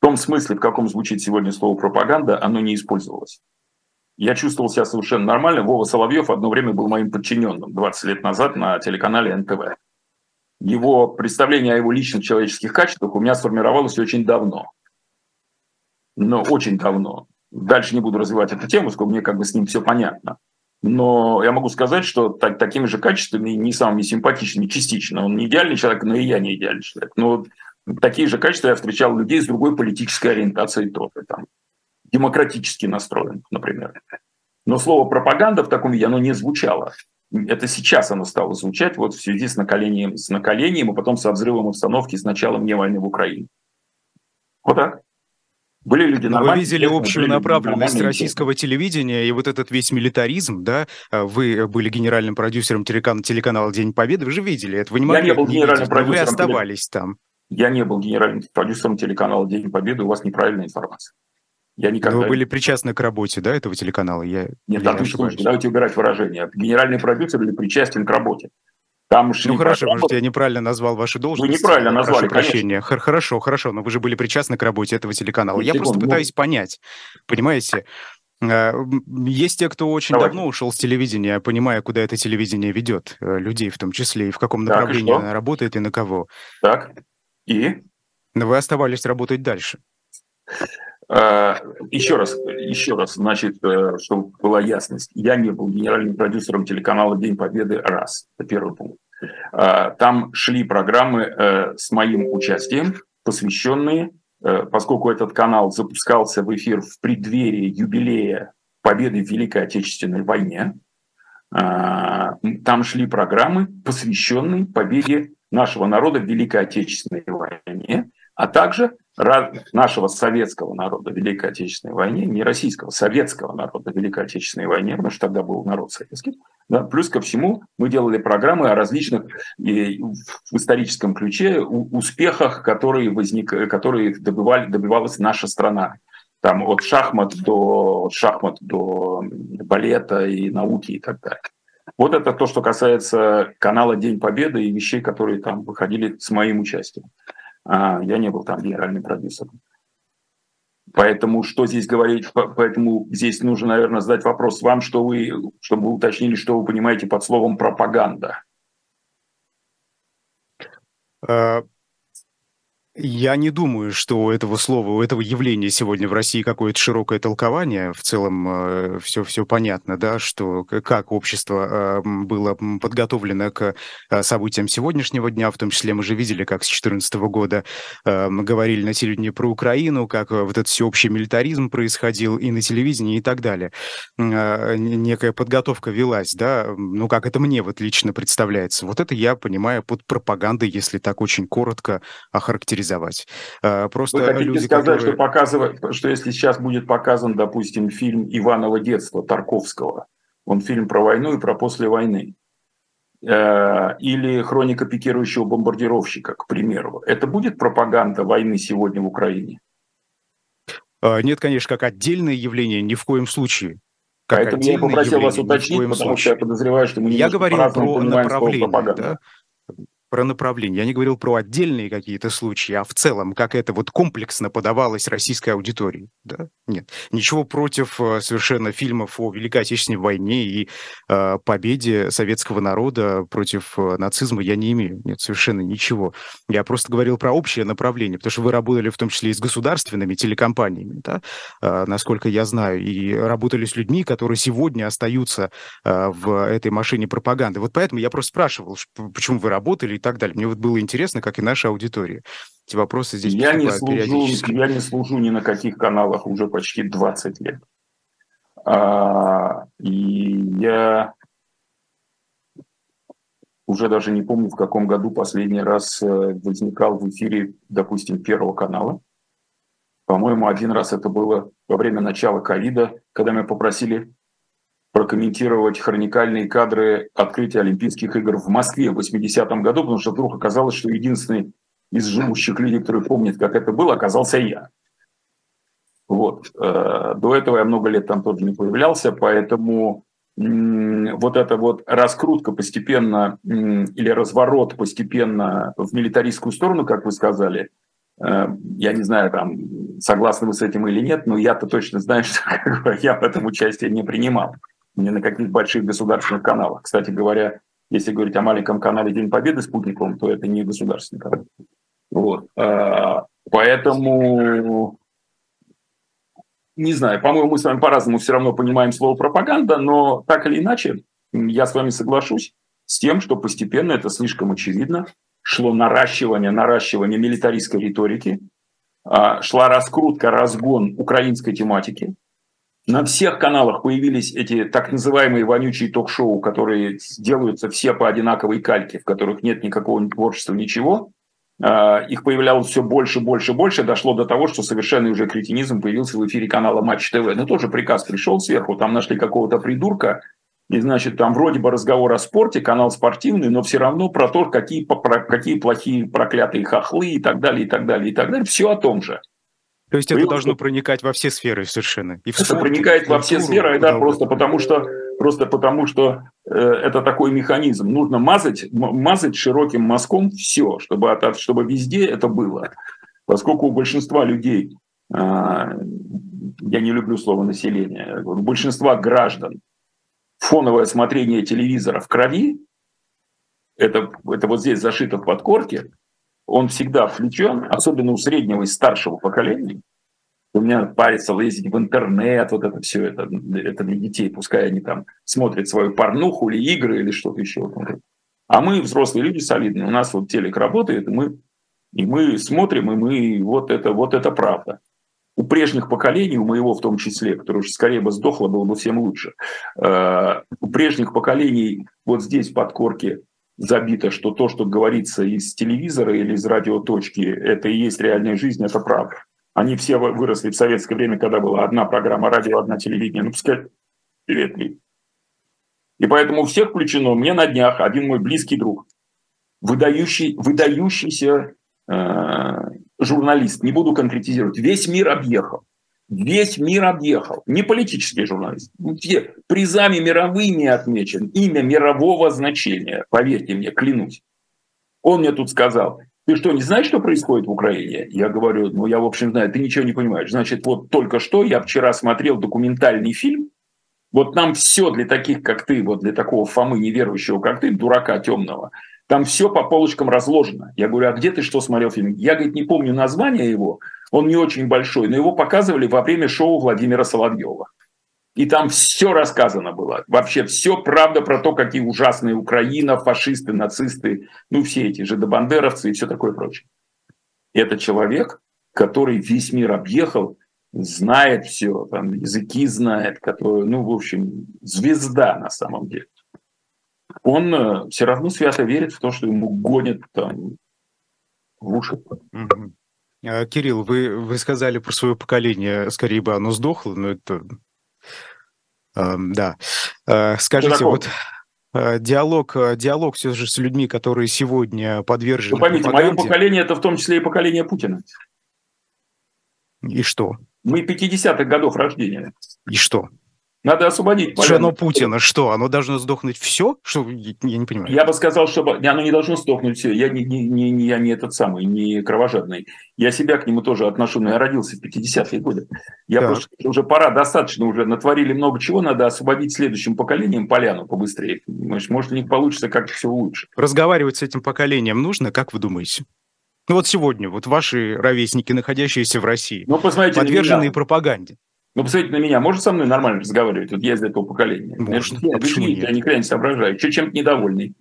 В том смысле, в каком звучит сегодня слово пропаганда, оно не использовалось. Я чувствовал себя совершенно нормально. Вова Соловьев одно время был моим подчиненным 20 лет назад на телеканале НТВ. Его представление о его личных человеческих качествах у меня сформировалось очень давно но очень давно. Дальше не буду развивать эту тему, сколько мне как бы с ним все понятно. Но я могу сказать, что так, такими же качествами, не самыми симпатичными, частично. Он не идеальный человек, но и я не идеальный человек. Но такие же качества я встречал людей с другой политической ориентацией тоже. Там, демократически настроен, например. Но слово пропаганда в таком виде, оно не звучало. Это сейчас оно стало звучать вот в связи с накалением, с накалением, и потом со взрывом обстановки с началом не войны в Украине. Вот так. Были люди нормальные. Вы видели общую направленность российского телевидения и вот этот весь милитаризм, да? А вы были генеральным продюсером телеканала «День Победы», вы же видели это, вы не могли Я не был генеральным видеть, продюсером. Вы оставались там. Я не был генеральным продюсером телеканала «День Победы», у вас неправильная информация. Я никогда... Но вы были причастны к работе, да, этого телеканала? Я, Нет, я не ошибаюсь. давайте убирать выражение. Генеральный продюсер или причастен к работе. Там ну хорошо, программы... может, я неправильно назвал ваши должности. Вы неправильно назвали, прошу прощения. Хорошо, хорошо, но вы же были причастны к работе этого телеканала. Я просто пытаюсь понять, понимаете? А, есть те, кто очень Давайте. давно ушел с телевидения, понимая, куда это телевидение ведет, э, людей в том числе, и в каком направлении оно работает и на кого. Так, и? Но вы оставались работать дальше. А, еще раз, еще раз, значит, э, чтобы была ясность. Я не был генеральным продюсером телеканала «День Победы» раз. Это первый пункт. А, там шли программы э, с моим участием, посвященные, э, поскольку этот канал запускался в эфир в преддверии юбилея победы в Великой Отечественной войне, а, там шли программы, посвященные победе нашего народа в Великой Отечественной войне, а также нашего советского народа в Великой Отечественной войне, не российского, советского народа в Великой Отечественной войне, потому что тогда был народ советский. Да, плюс ко всему мы делали программы о различных и в историческом ключе успехах, которые, возник, которые добывали, добивалась наша страна. Там от шахмат до, от шахмат до балета и науки и так далее. Вот это то, что касается канала «День Победы» и вещей, которые там выходили с моим участием. А, я не был там генеральным продюсером. Поэтому что здесь говорить, поэтому здесь нужно, наверное, задать вопрос вам, что вы, чтобы вы уточнили, что вы понимаете под словом пропаганда. Я не думаю, что у этого слова, у этого явления сегодня в России какое-то широкое толкование. В целом э, все, все понятно, да, что как общество э, было подготовлено к э, событиям сегодняшнего дня, в том числе мы же видели, как с 2014 года говорили на телевидении про Украину, как вот этот всеобщий милитаризм происходил и на телевидении и так далее. Некая подготовка велась, да, ну как это мне вот лично представляется. Вот это я понимаю под пропагандой, если так очень коротко охарактеризовать реализовать. А, просто Вы хотите люди, сказать, которые... что, показывать, что если сейчас будет показан, допустим, фильм Иванова детства Тарковского, он фильм про войну и про после войны, э, или хроника пикирующего бомбардировщика, к примеру, это будет пропаганда войны сегодня в Украине? А, нет, конечно, как отдельное явление, ни в коем случае. Как Поэтому я попросил вас уточнить, потому случае. что я подозреваю, что мы Я говорил про направление, да? Про направление. Я не говорил про отдельные какие-то случаи, а в целом, как это вот комплексно подавалось российской аудитории. Да? Нет. Ничего против э, совершенно фильмов о Великой Отечественной войне и э, победе советского народа против э, нацизма я не имею. Нет, совершенно ничего. Я просто говорил про общее направление, потому что вы работали в том числе и с государственными телекомпаниями, да? э, насколько я знаю, и работали с людьми, которые сегодня остаются э, в этой машине пропаганды. Вот поэтому я просто спрашивал, почему вы работали так далее. Мне вот было интересно, как и наша аудитория. Эти вопросы здесь я не служу, Я не служу ни на каких каналах уже почти 20 лет. А, и я уже даже не помню, в каком году последний раз э, возникал в эфире, допустим, Первого канала. По-моему, один раз это было во время начала ковида, когда меня попросили прокомментировать хроникальные кадры открытия Олимпийских игр в Москве в 80-м году, потому что вдруг оказалось, что единственный из живущих людей, который помнит, как это было, оказался я. Вот. Э, до этого я много лет там тоже не появлялся, поэтому вот эта вот раскрутка постепенно или разворот постепенно в милитаристскую сторону, как вы сказали, э, я не знаю, там, согласны вы с этим или нет, но я-то точно знаю, что я в этом участие не принимал не на каких больших государственных каналах. Кстати говоря, если говорить о маленьком канале День Победы спутниковом, то это не государственный канал. Вот. А, поэтому, не знаю, по-моему, мы с вами по-разному все равно понимаем слово пропаганда, но так или иначе, я с вами соглашусь с тем, что постепенно это слишком очевидно. Шло наращивание, наращивание милитаристской риторики, а, шла раскрутка, разгон украинской тематики, на всех каналах появились эти так называемые вонючие ток-шоу, которые делаются все по одинаковой кальке, в которых нет никакого творчества, ничего. А, их появлялось все больше, больше, больше. Дошло до того, что совершенный уже кретинизм появился в эфире канала Матч ТВ. Ну, тоже приказ пришел сверху, там нашли какого-то придурка, и, значит, там вроде бы разговор о спорте, канал спортивный, но все равно про то, какие, про, какие плохие проклятые хохлы и так далее, и так далее, и так далее. Все о том же. То есть это должно проникать во все сферы совершенно. И в это спорт, проникает во все сферы, да, просто потому что, просто потому что э, это такой механизм. Нужно мазать, мазать широким мазком все, чтобы, чтобы везде это было. Поскольку у большинства людей, э, я не люблю слово население, у большинства граждан фоновое смотрение телевизора в крови, это, это вот здесь зашито в подкорке, он всегда включен, особенно у среднего и старшего поколения. У меня парится лазить в интернет, вот это все, это, это для детей, пускай они там смотрят свою порнуху или игры или что-то еще. А мы, взрослые люди солидные, у нас вот телек работает, и мы, и мы смотрим, и мы, вот это, вот это правда. У прежних поколений, у моего в том числе, которое уже скорее бы сдохло, было бы всем лучше, э, у прежних поколений вот здесь в подкорке забито, что то, что говорится из телевизора или из радиоточки, это и есть реальная жизнь, это правда. Они все выросли в советское время, когда была одна программа радио, одна телевидение. Ну, пускай привет ли. И поэтому у всех включено. Мне на днях один мой близкий друг, выдающий, выдающийся э, журналист, не буду конкретизировать, весь мир объехал. Весь мир объехал. Не политический журналист. Все призами мировыми отмечен. Имя мирового значения. Поверьте мне, клянусь. Он мне тут сказал, ты что, не знаешь, что происходит в Украине? Я говорю, ну, я, в общем, знаю, ты ничего не понимаешь. Значит, вот только что я вчера смотрел документальный фильм, вот нам все для таких, как ты, вот для такого Фомы неверующего, как ты, дурака темного, там все по полочкам разложено. Я говорю, а где ты что смотрел фильм? Я, говорит, не помню название его, он не очень большой, но его показывали во время шоу Владимира Соловьева. И там все рассказано было. Вообще все правда про то, какие ужасные Украина, фашисты, нацисты, ну все эти же добандеровцы и все такое прочее. Это человек, который весь мир объехал, знает все, там, языки знает, который, ну, в общем, звезда на самом деле. Он э, все равно свято верит в то, что ему гонят там в уши. Угу. Кирилл, вы, вы сказали про свое поколение, скорее бы оно сдохло, но это да. Э, скажите, вот э, диалог, э, диалог все же с людьми, которые сегодня подвержены. Вы поймите, мое поколение это в том числе и поколение Путина. И что? Мы 50-х годов рождения. И что? Надо освободить. Жена Путина, что, оно должно сдохнуть все? Что, я не понимаю. Я бы сказал, что оно не должно сдохнуть все. Я не, не, не, я не этот самый, не кровожадный. Я себя к нему тоже отношу, но я родился в 50-е годы. Я так. просто уже пора, достаточно уже натворили много чего, надо освободить следующим поколением поляну побыстрее. Может, может у них получится как-то все лучше. Разговаривать с этим поколением нужно, как вы думаете? Ну вот сегодня, вот ваши ровесники, находящиеся в России, ну, посмотрите подверженные пропаганде. Ну, посмотрите на меня, может со мной нормально разговаривать? Вот я из этого поколения. Может, я, а почему нет? Я никогда не соображаю. Что чем-то недовольный.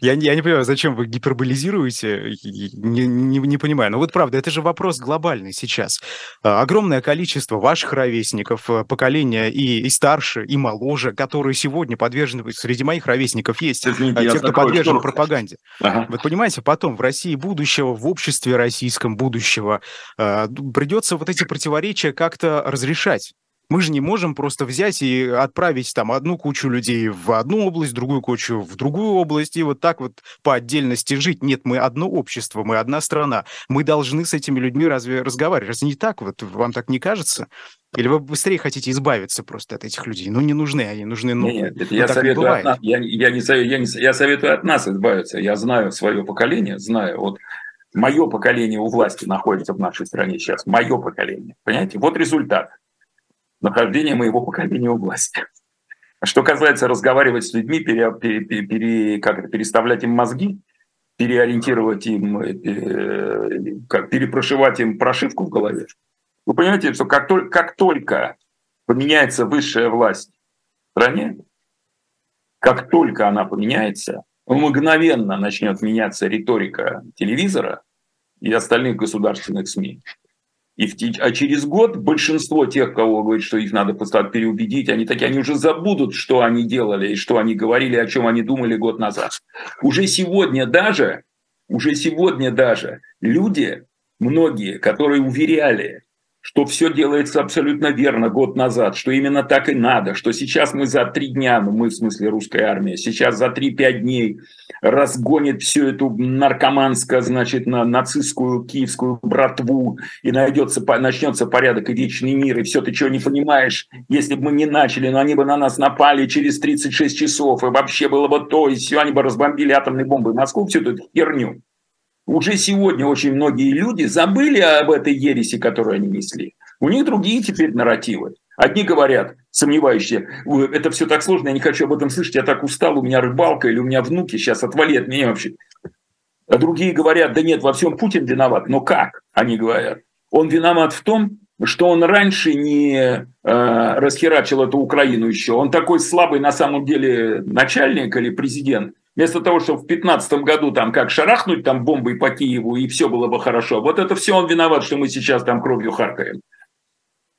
Я, я не понимаю, зачем вы гиперболизируете, не, не, не понимаю. Но вот правда, это же вопрос глобальный сейчас. А, огромное количество ваших ровесников, э, поколения и, и старше, и моложе, которые сегодня подвержены, среди моих ровесников есть Извините, те, кто подвержен что... пропаганде. Ага. Вот понимаете, потом в России будущего, в обществе российском будущего э, придется вот эти противоречия как-то разрешать. Мы же не можем просто взять и отправить там одну кучу людей в одну область, другую кучу в другую область, и вот так вот по отдельности жить. Нет, мы одно общество, мы одна страна. Мы должны с этими людьми разве разговаривать? Разве не так? Вот вам так не кажется? Или вы быстрее хотите избавиться просто от этих людей? Ну, не нужны они, нужны новые. Нет, нет я, советую не от нас, я, я, не, я, не, я советую от нас избавиться. Я знаю свое поколение, знаю. Вот мое поколение у власти находится в нашей стране сейчас. Мое поколение. Понимаете? Вот результат нахождения моего поколения у власти. Что касается разговаривать с людьми, пере, пере, пере, как это, переставлять им мозги, переориентировать им, э, перепрошивать им прошивку в голове, вы понимаете, что как, только, как только поменяется высшая власть в стране, как только она поменяется, мгновенно начнет меняться риторика телевизора и остальных государственных СМИ. И в, а через год большинство тех, кого говорит, что их надо просто переубедить, они такие, они уже забудут, что они делали и что они говорили, о чем они думали год назад. Уже сегодня даже, уже сегодня даже люди, многие, которые уверяли, что все делается абсолютно верно год назад, что именно так и надо, что сейчас мы за три дня, ну мы в смысле русская армия, сейчас за три-пять дней разгонит всю эту наркоманскую, значит, на нацистскую киевскую братву, и найдется, начнется порядок и вечный мир, и все, ты чего не понимаешь, если бы мы не начали, но они бы на нас напали через 36 часов, и вообще было бы то, и все, они бы разбомбили атомной бомбой Москву, всю эту херню. Уже сегодня очень многие люди забыли об этой ереси, которую они несли. У них другие теперь нарративы. Одни говорят, сомневающие, это все так сложно, я не хочу об этом слышать, я так устал, у меня рыбалка или у меня внуки, сейчас отвали от меня вообще. А другие говорят, да нет, во всем Путин виноват. Но как, они говорят? Он виноват в том, что он раньше не э, расхерачил эту Украину еще. Он такой слабый на самом деле начальник или президент, Вместо того, чтобы в 2015 году там как шарахнуть там бомбой по Киеву и все было бы хорошо. Вот это все он виноват, что мы сейчас там кровью харкаем.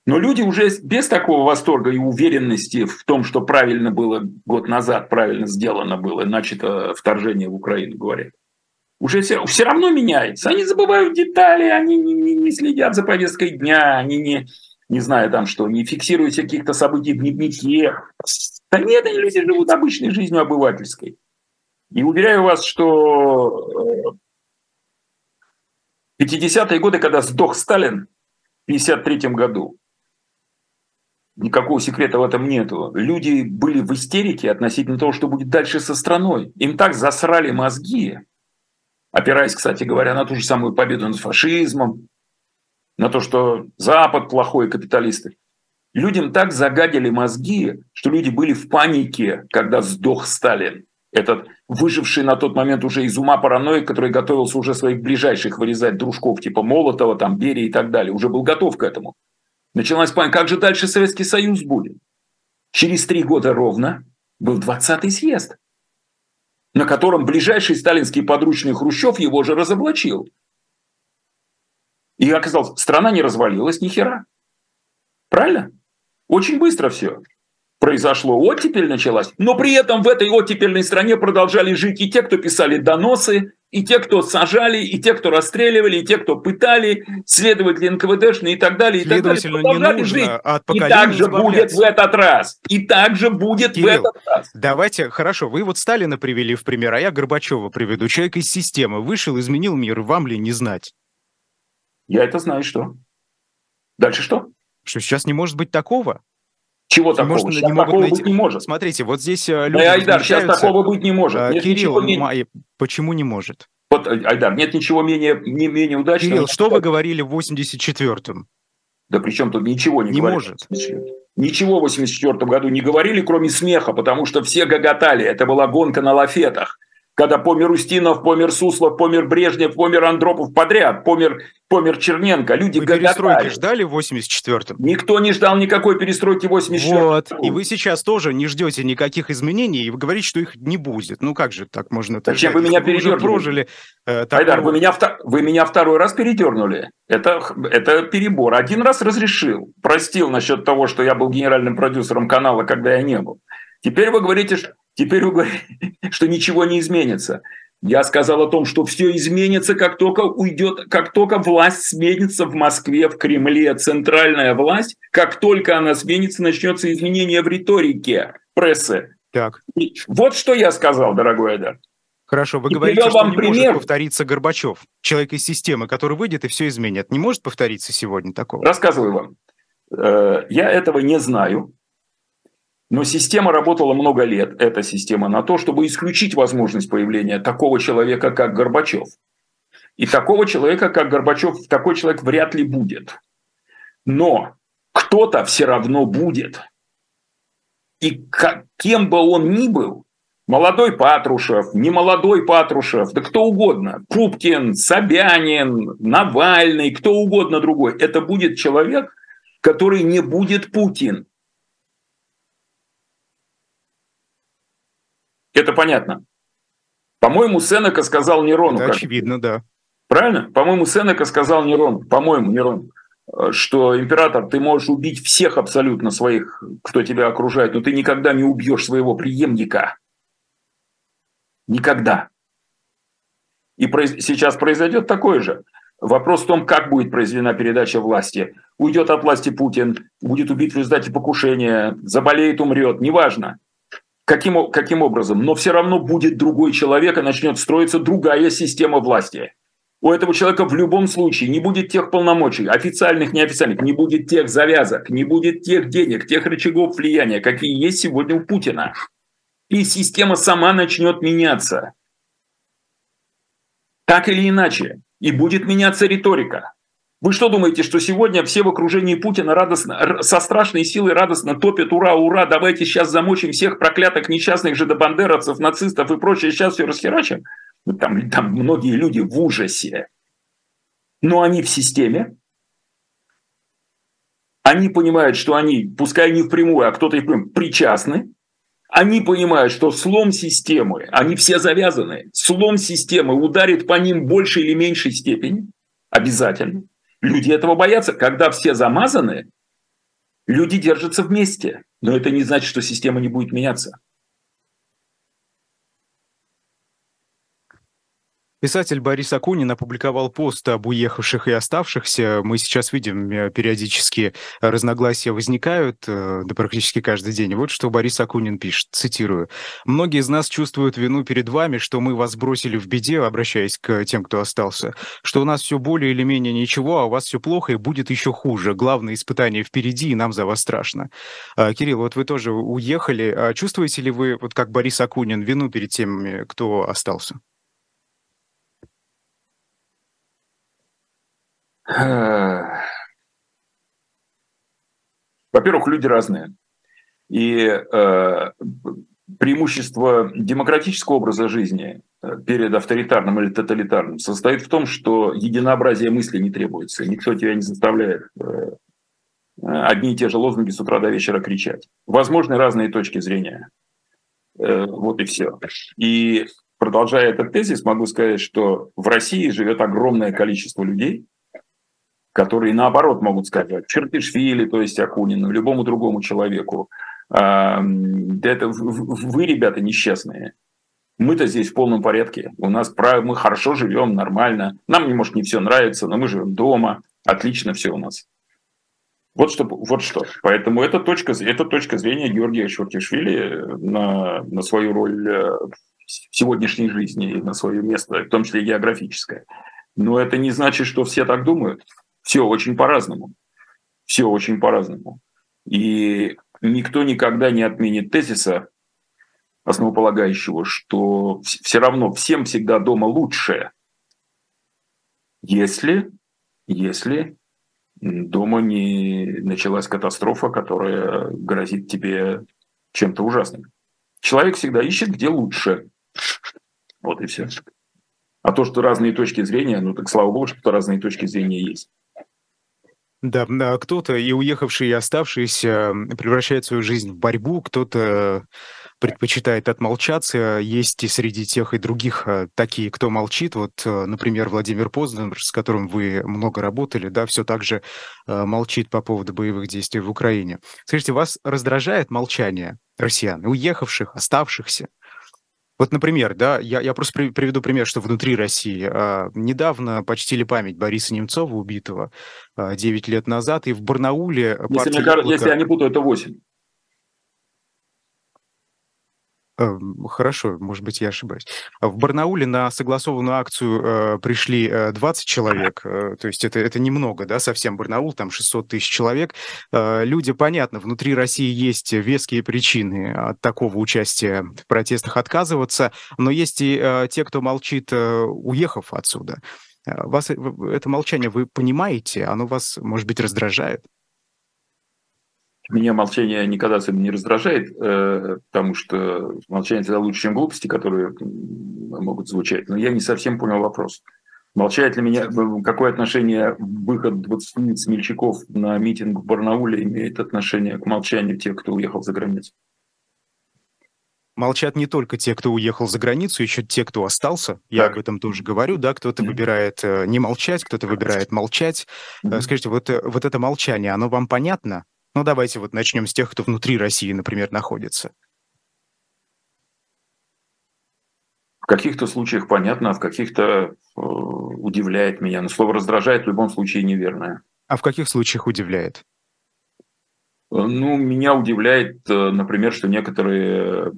Но люди уже без такого восторга и уверенности в том, что правильно было год назад, правильно сделано было, начато вторжение в Украину, говорят. Уже все, все равно меняется. Они забывают детали, они не, не, не следят за повесткой дня, они не, не знаю там что, не фиксируют каких-то событий в дневнике. Да нет, они люди живут обычной жизнью обывательской. И уверяю вас, что 50-е э, годы, когда сдох Сталин в 1953 году, Никакого секрета в этом нету. Люди были в истерике относительно того, что будет дальше со страной. Им так засрали мозги, опираясь, кстати говоря, на ту же самую победу над фашизмом, на то, что Запад плохой, капиталисты. Людям так загадили мозги, что люди были в панике, когда сдох Сталин. Этот выживший на тот момент уже из ума параноик, который готовился уже своих ближайших вырезать дружков, типа Молотова, там, Берии и так далее, уже был готов к этому. Началась паника, как же дальше Советский Союз будет? Через три года ровно был 20-й съезд, на котором ближайший сталинский подручный Хрущев его же разоблачил. И оказалось, страна не развалилась ни хера. Правильно? Очень быстро все произошло, оттепель началась, но при этом в этой оттепельной стране продолжали жить и те, кто писали доносы, и те, кто сажали, и те, кто расстреливали, и те, кто пытали, следователи НКВДшные и так далее, и так далее. Продолжали не жить. От и так же будет в этот раз. И так же будет Кирилл, в этот раз. Давайте, хорошо, вы вот Сталина привели в пример, а я Горбачева приведу. Человек из системы вышел, изменил мир, вам ли не знать? Я это знаю, что. Дальше что? Что сейчас не может быть такого? Чего такого? Может, сейчас не такого найти... быть не может. Смотрите, вот здесь э, люди да, Айдар, сейчас такого быть не может. Нет Кирилл, менее... почему не может? Вот, Айдар, нет ничего менее, не менее удачного. Кирилл, что вы говорили в 84-м? Да при чем тут ничего не, не говорили. может. Ничего в 84 году не говорили, кроме смеха, потому что все гоготали. Это была гонка на лафетах когда помер Устинов, помер Суслов, помер Брежнев, помер Андропов подряд, помер, помер Черненко. Люди вы перестройки ждали в 84-м? Никто не ждал никакой перестройки в 84-м. Вот, и вы сейчас тоже не ждете никаких изменений, и вы говорите, что их не будет. Ну как же так можно... Зачем вы меня передернули? прожили... Э. Айдар, вы меня, вы меня второй раз передернули. Это, это перебор. Один раз разрешил, простил насчет того, что я был генеральным продюсером канала, когда я не был. Теперь вы говорите, что Теперь вы говорите, что ничего не изменится. Я сказал о том, что все изменится, как только уйдет, как только власть сменится в Москве, в Кремле, центральная власть, как только она сменится, начнется изменение в риторике прессы. Так. И вот что я сказал, дорогой Эдар. Хорошо, вы и говорите, что не пример... может повториться Горбачев, человек из системы, который выйдет и все изменит. Не может повториться сегодня такого? Рассказываю вам. Э, я этого не знаю. Но система работала много лет, эта система, на то, чтобы исключить возможность появления такого человека, как Горбачев. И такого человека, как Горбачев, такой человек вряд ли будет. Но кто-то все равно будет. И кем бы он ни был, молодой Патрушев, не молодой Патрушев, да кто угодно, Пупкин, Собянин, Навальный, кто угодно другой, это будет человек, который не будет Путин. Это понятно. По-моему, Сенека сказал Нерону. Это очевидно, да. Правильно? По-моему, Сенека сказал Нерону, по-моему, Нерону, что император, ты можешь убить всех абсолютно своих, кто тебя окружает, но ты никогда не убьешь своего преемника. Никогда. И сейчас произойдет такое же. Вопрос в том, как будет произведена передача власти. Уйдет от власти Путин, будет убит в результате покушения, заболеет, умрет, неважно. Каким, каким образом? Но все равно будет другой человек, и начнет строиться другая система власти. У этого человека в любом случае не будет тех полномочий, официальных, неофициальных, не будет тех завязок, не будет тех денег, тех рычагов влияния, какие есть сегодня у Путина. И система сама начнет меняться. Так или иначе. И будет меняться риторика. Вы что думаете, что сегодня все в окружении Путина радостно, со страшной силой радостно топят «Ура, ура, давайте сейчас замочим всех проклятых несчастных жидобандеровцев, нацистов и прочее, сейчас все расхерачим?» ну, там, там многие люди в ужасе. Но они в системе, они понимают, что они, пускай не впрямую, а кто-то и впрямую, причастны, они понимают, что слом системы, они все завязаны, слом системы ударит по ним в большей или меньшей степени, обязательно. Люди этого боятся. Когда все замазаны, люди держатся вместе. Но это не значит, что система не будет меняться. Писатель Борис Акунин опубликовал пост об уехавших и оставшихся. Мы сейчас видим, э, периодически разногласия возникают, э, да практически каждый день. Вот что Борис Акунин пишет, цитирую. «Многие из нас чувствуют вину перед вами, что мы вас бросили в беде, обращаясь к тем, кто остался, что у нас все более или менее ничего, а у вас все плохо и будет еще хуже. Главное испытание впереди, и нам за вас страшно». А, Кирилл, вот вы тоже уехали. А чувствуете ли вы, вот как Борис Акунин, вину перед теми, кто остался? Во-первых, люди разные. И э, преимущество демократического образа жизни э, перед авторитарным или тоталитарным состоит в том, что единообразие мысли не требуется. Никто тебя не заставляет э, одни и те же лозунги с утра до вечера кричать. Возможны разные точки зрения. Э, вот и все. И продолжая этот тезис, могу сказать, что в России живет огромное количество людей, которые наоборот могут сказать Чертышвили, то есть Акунину, любому другому человеку, это вы, ребята, несчастные. Мы-то здесь в полном порядке. У нас мы хорошо живем, нормально. Нам, может, не все нравится, но мы живем дома. Отлично все у нас. Вот что. Вот что. Поэтому это точка, это точка зрения Георгия Чуртишвили на, на свою роль э, в сегодняшней жизни, на свое место, в том числе географическое. Но это не значит, что все так думают. Все очень по-разному. Все очень по-разному. И никто никогда не отменит тезиса основополагающего, что все равно всем всегда дома лучше, если, если дома не началась катастрофа, которая грозит тебе чем-то ужасным. Человек всегда ищет, где лучше. Вот и все. А то, что разные точки зрения, ну так слава богу, что разные точки зрения есть. Да, кто-то и уехавшие, и оставшиеся превращают свою жизнь в борьбу, кто-то предпочитает отмолчаться. Есть и среди тех и других э, такие, кто молчит. Вот, э, например, Владимир Познер, с которым вы много работали, да, все так же э, молчит по поводу боевых действий в Украине. Скажите, вас раздражает молчание россиян, уехавших, оставшихся? Вот, например, да, я, я просто приведу пример, что внутри России а, недавно почтили память Бориса Немцова, убитого а, 9 лет назад, и в Барнауле... Если, мне кажется, если я не путаю, это 8. Хорошо, может быть, я ошибаюсь. В Барнауле на согласованную акцию э, пришли э, 20 человек, э, то есть это, это немного, да, совсем Барнаул, там 600 тысяч человек. Э, люди, понятно, внутри России есть веские причины от такого участия в протестах отказываться, но есть и э, те, кто молчит, э, уехав отсюда. Э, вас э, это молчание вы понимаете, оно вас, может быть, раздражает? Меня молчание никогда особенно не раздражает, э, потому что молчание всегда лучше, чем глупости, которые могут звучать. Но я не совсем понял вопрос. Молчает ли меня, какое отношение выход 20 смельчаков на митинг в Барнауле имеет отношение к молчанию тех, кто уехал за границу? Молчат не только те, кто уехал за границу, еще те, кто остался. Я так. об этом тоже говорю, да, кто-то mm-hmm. выбирает э, не молчать, кто-то выбирает молчать. Mm-hmm. Скажите, вот, вот это молчание, оно вам понятно? Ну, давайте вот начнем с тех, кто внутри России, например, находится. В каких-то случаях понятно, а в каких-то э, удивляет меня. Но слово раздражает в любом случае неверное. А в каких случаях удивляет? Э, ну, меня удивляет, э, например, что некоторые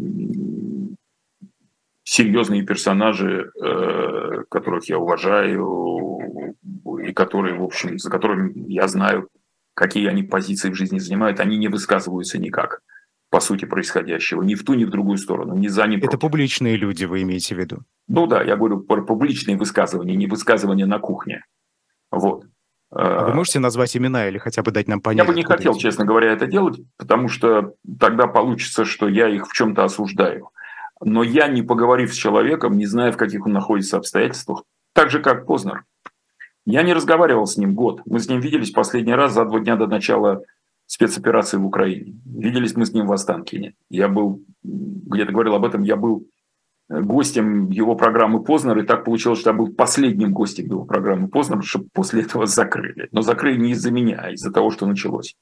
серьезные персонажи, э, которых я уважаю и которые, в общем, за которыми я знаю какие они позиции в жизни занимают, они не высказываются никак по сути происходящего, ни в ту, ни в другую сторону, ни за, ни против. Это публичные люди, вы имеете в виду? Ну да, я говорю про публичные высказывания, не высказывания на кухне. Вот. А вы можете назвать имена или хотя бы дать нам понять? Я бы не хотел, эти... честно говоря, это делать, потому что тогда получится, что я их в чем-то осуждаю. Но я, не поговорив с человеком, не зная, в каких он находится обстоятельствах, так же, как Познер, я не разговаривал с ним год. Мы с ним виделись последний раз за два дня до начала спецоперации в Украине. Виделись мы с ним в Останкине. Я был, где-то говорил об этом, я был гостем его программы Познер, и так получилось, что я был последним гостем его программы Познер, чтобы после этого закрыли. Но закрыли не из-за меня, а из-за того, что началось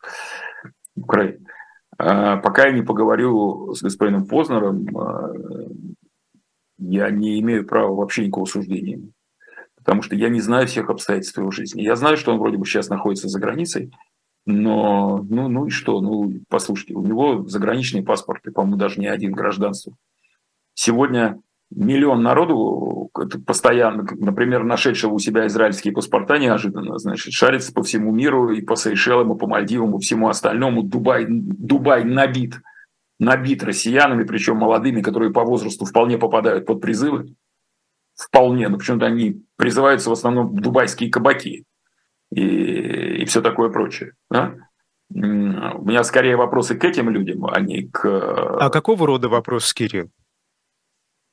в Украине. А, пока я не поговорю с господином Познером, а, я не имею права вообще никакого суждения. Потому что я не знаю всех обстоятельств его жизни. Я знаю, что он вроде бы сейчас находится за границей, но ну, ну и что? Ну, послушайте, у него заграничный паспорт, и, по-моему, даже не один гражданство. Сегодня миллион народу постоянно, например, нашедшего у себя израильские паспорта неожиданно, значит, шарится по всему миру и по Сейшелам, и по Мальдивам, и всему остальному. Дубай, Дубай набит, набит россиянами, причем молодыми, которые по возрасту вполне попадают под призывы. Вполне, но почему-то они призываются в основном дубайские кабаки и, и все такое прочее. Да? У меня скорее вопросы к этим людям, а не к... А какого рода вопрос, Кирилл?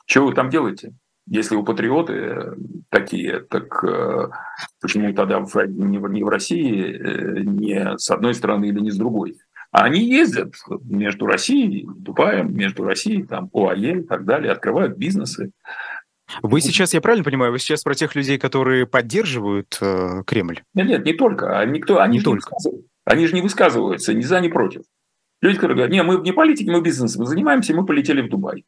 Что вы там делаете? Если вы патриоты э, такие, так э, почему тогда в, не, в, не в России, э, не с одной стороны или не с другой? А они ездят между Россией, Дубаем, между Россией, там, ОАЕ и так далее, открывают бизнесы. Вы сейчас, я правильно понимаю, вы сейчас про тех людей, которые поддерживают э, Кремль? Нет, нет, не только. А никто, они, не же только. Не они же не высказываются ни за, ни против. Люди, которые говорят, нет, мы не политики, мы бизнесом занимаемся, мы полетели в Дубай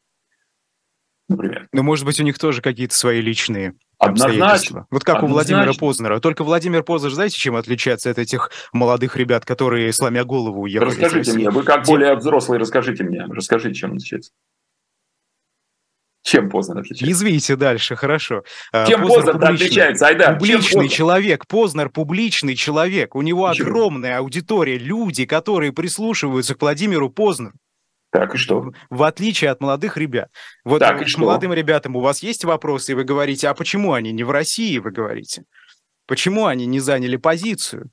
например. Но, может быть, у них тоже какие-то свои личные Однозначно. Вот как Однозначно. у Владимира Познера. Только Владимир Познер, знаете, чем отличается от этих молодых ребят, которые, сломя голову, уехали Расскажите мне, вы как более взрослый, расскажите мне. Расскажите, чем отличается. Чем Познер отличается? Язвите дальше, хорошо. А, чем Познер, Познер отличается, Айдар? Публичный человек. Познер публичный человек. У него Почему? огромная аудитория, люди, которые прислушиваются к Владимиру Познеру. Так и что? В отличие от молодых ребят. Вот так к молодым ребятам у вас есть вопросы, и вы говорите, а почему они не в России, вы говорите? Почему они не заняли позицию?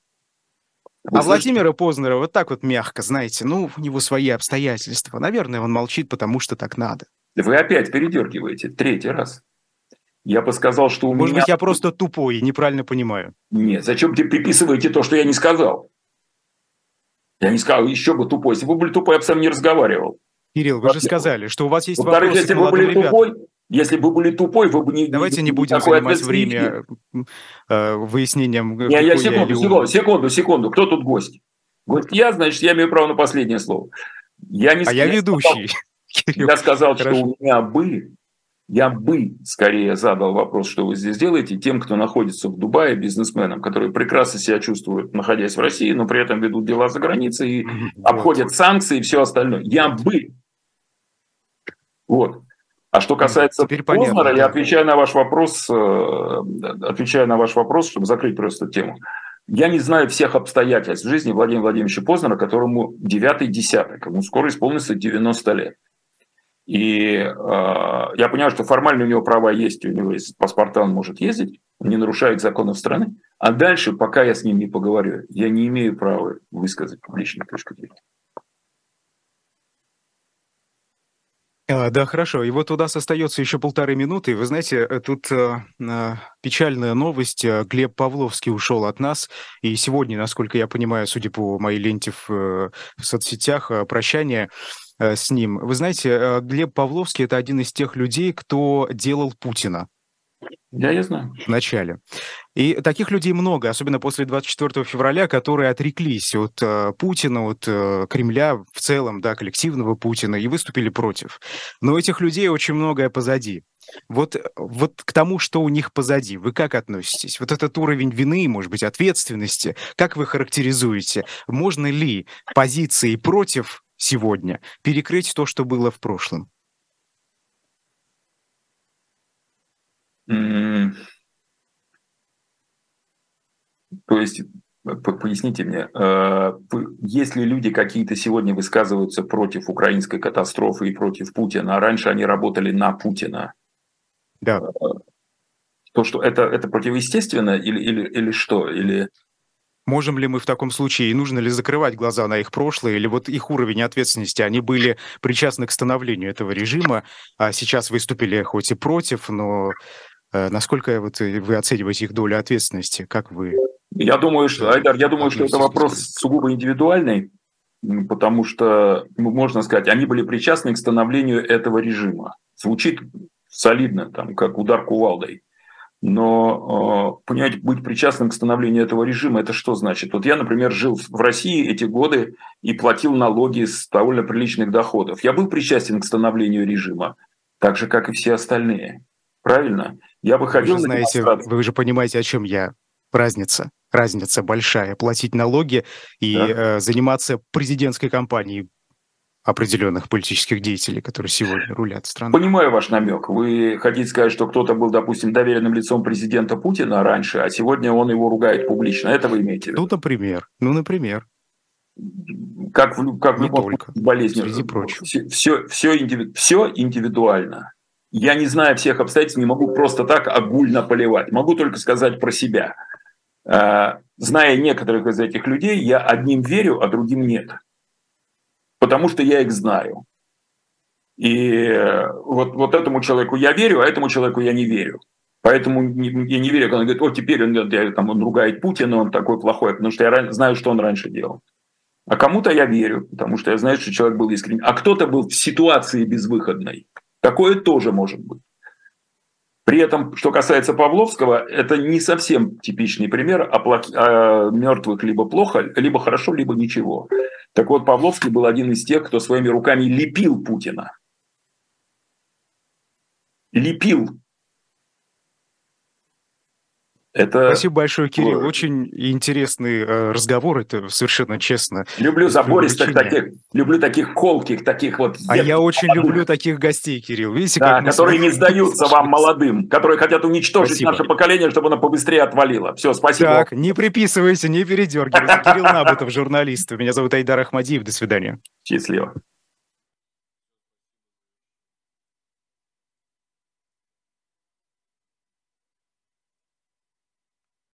Вы а слышите? Владимира Познера вот так вот мягко, знаете, ну, у него свои обстоятельства. Наверное, он молчит, потому что так надо. Вы опять передергиваете, третий раз. Я бы сказал, что у Может меня... быть, я просто тупой и неправильно понимаю. Нет, зачем ты приписываете то, что я не сказал? Я не сказал, еще бы тупой. Если бы вы были тупой, я бы с вами не разговаривал. Кирилл, вы же сказали, что у вас есть Во-вторых, если бы вы были ребятам. тупой, если бы были тупой, вы бы не... Давайте не будем занимать время э, выяснением... Не, я секунду, я секунду, секунду, секунду. Кто тут гость? Гость я, значит, я имею право на последнее слово. Я не, а я ведущий. Сказал, я сказал, Хорошо. что у меня бы я бы скорее задал вопрос, что вы здесь делаете, тем, кто находится в Дубае, бизнесменам, которые прекрасно себя чувствуют, находясь в России, но при этом ведут дела за границей и обходят санкции и все остальное. Я бы. Вот. А что касается Теперь Познера, понятно, я отвечаю на ваш вопрос, э, отвечаю на ваш вопрос, чтобы закрыть просто тему. Я не знаю всех обстоятельств в жизни Владимира Владимировича Познера, которому девятый десяток, ему скоро исполнится 90 лет. И э, я понимаю, что формально у него права есть, у него есть паспорта, он может ездить, не нарушает законов страны. А дальше, пока я с ним не поговорю, я не имею права высказать публичную точку зрения. А, да, хорошо. И вот у нас остается еще полторы минуты. Вы знаете, э, тут э, печальная новость. Глеб Павловский ушел от нас. И сегодня, насколько я понимаю, судя по моей ленте в, э, в соцсетях, э, прощание Э, с ним. Вы знаете, э, Глеб Павловский – это один из тех людей, кто делал Путина. Да, я знаю. В начале. И таких людей много, особенно после 24 февраля, которые отреклись от э, Путина, от э, Кремля в целом, да, коллективного Путина, и выступили против. Но этих людей очень многое позади. Вот, вот к тому, что у них позади, вы как относитесь? Вот этот уровень вины, может быть, ответственности, как вы характеризуете? Можно ли позиции против сегодня, перекрыть то, что было в прошлом? То есть, поясните мне, э, если люди какие-то сегодня высказываются против украинской катастрофы и против Путина, а раньше они работали на Путина, да. Э, то, что это, это противоестественно или, или, или что? Или Можем ли мы в таком случае, и нужно ли закрывать глаза на их прошлое, или вот их уровень ответственности, они были причастны к становлению этого режима, а сейчас выступили хоть и против, но э, насколько вот вы оцениваете их долю ответственности, как вы? Я думаю, что, Айдар, я думаю, что это вопрос сугубо индивидуальный, потому что, можно сказать, они были причастны к становлению этого режима. Звучит солидно, там, как удар кувалдой. Но, э, понимаете, быть причастным к становлению этого режима, это что значит? Вот я, например, жил в России эти годы и платил налоги с довольно приличных доходов. Я был причастен к становлению режима? так же, как и все остальные. Правильно? Я выходил вы же знаете, Вы же понимаете, о чем я. Разница. Разница большая. Платить налоги и да. э, заниматься президентской кампанией определенных политических деятелей, которые сегодня рулят страной. Понимаю ваш намек. Вы хотите сказать, что кто-то был, допустим, доверенным лицом президента Путина раньше, а сегодня он его ругает публично. Это вы имеете в виду? Ну, например. Ну, например. Как в, как в любом только, болезни. Среди прочего. Все, все, все, индиви, все индивидуально. Я не знаю всех обстоятельств, не могу просто так огульно поливать. Могу только сказать про себя. А, зная некоторых из этих людей, я одним верю, а другим нет потому что я их знаю. И вот, вот этому человеку я верю, а этому человеку я не верю. Поэтому я не верю, когда он говорит, о, теперь он, я, там, он ругает Путина, он такой плохой, потому что я знаю, что он раньше делал. А кому-то я верю, потому что я знаю, что человек был искренний. А кто-то был в ситуации безвыходной. Такое тоже может быть. При этом, что касается Павловского, это не совсем типичный пример плох... о мертвых либо плохо, либо хорошо, либо ничего. Так вот, Павловский был один из тех, кто своими руками лепил Путина. Лепил. Это... Спасибо большое, Кирилл. Очень интересный э, разговор, это совершенно честно. Люблю забористых таких, люблю таких колких, таких вот... А я очень люблю таких гостей, Кирилл. Видите, да, которые не сдаются вам молодым, которые хотят уничтожить спасибо. наше поколение, чтобы оно побыстрее отвалило. Все, спасибо. Так, не приписывайся, не передергивайся. Кирилл Набутов, журналист. Меня зовут Айдар Ахмадиев. До свидания. Счастливо.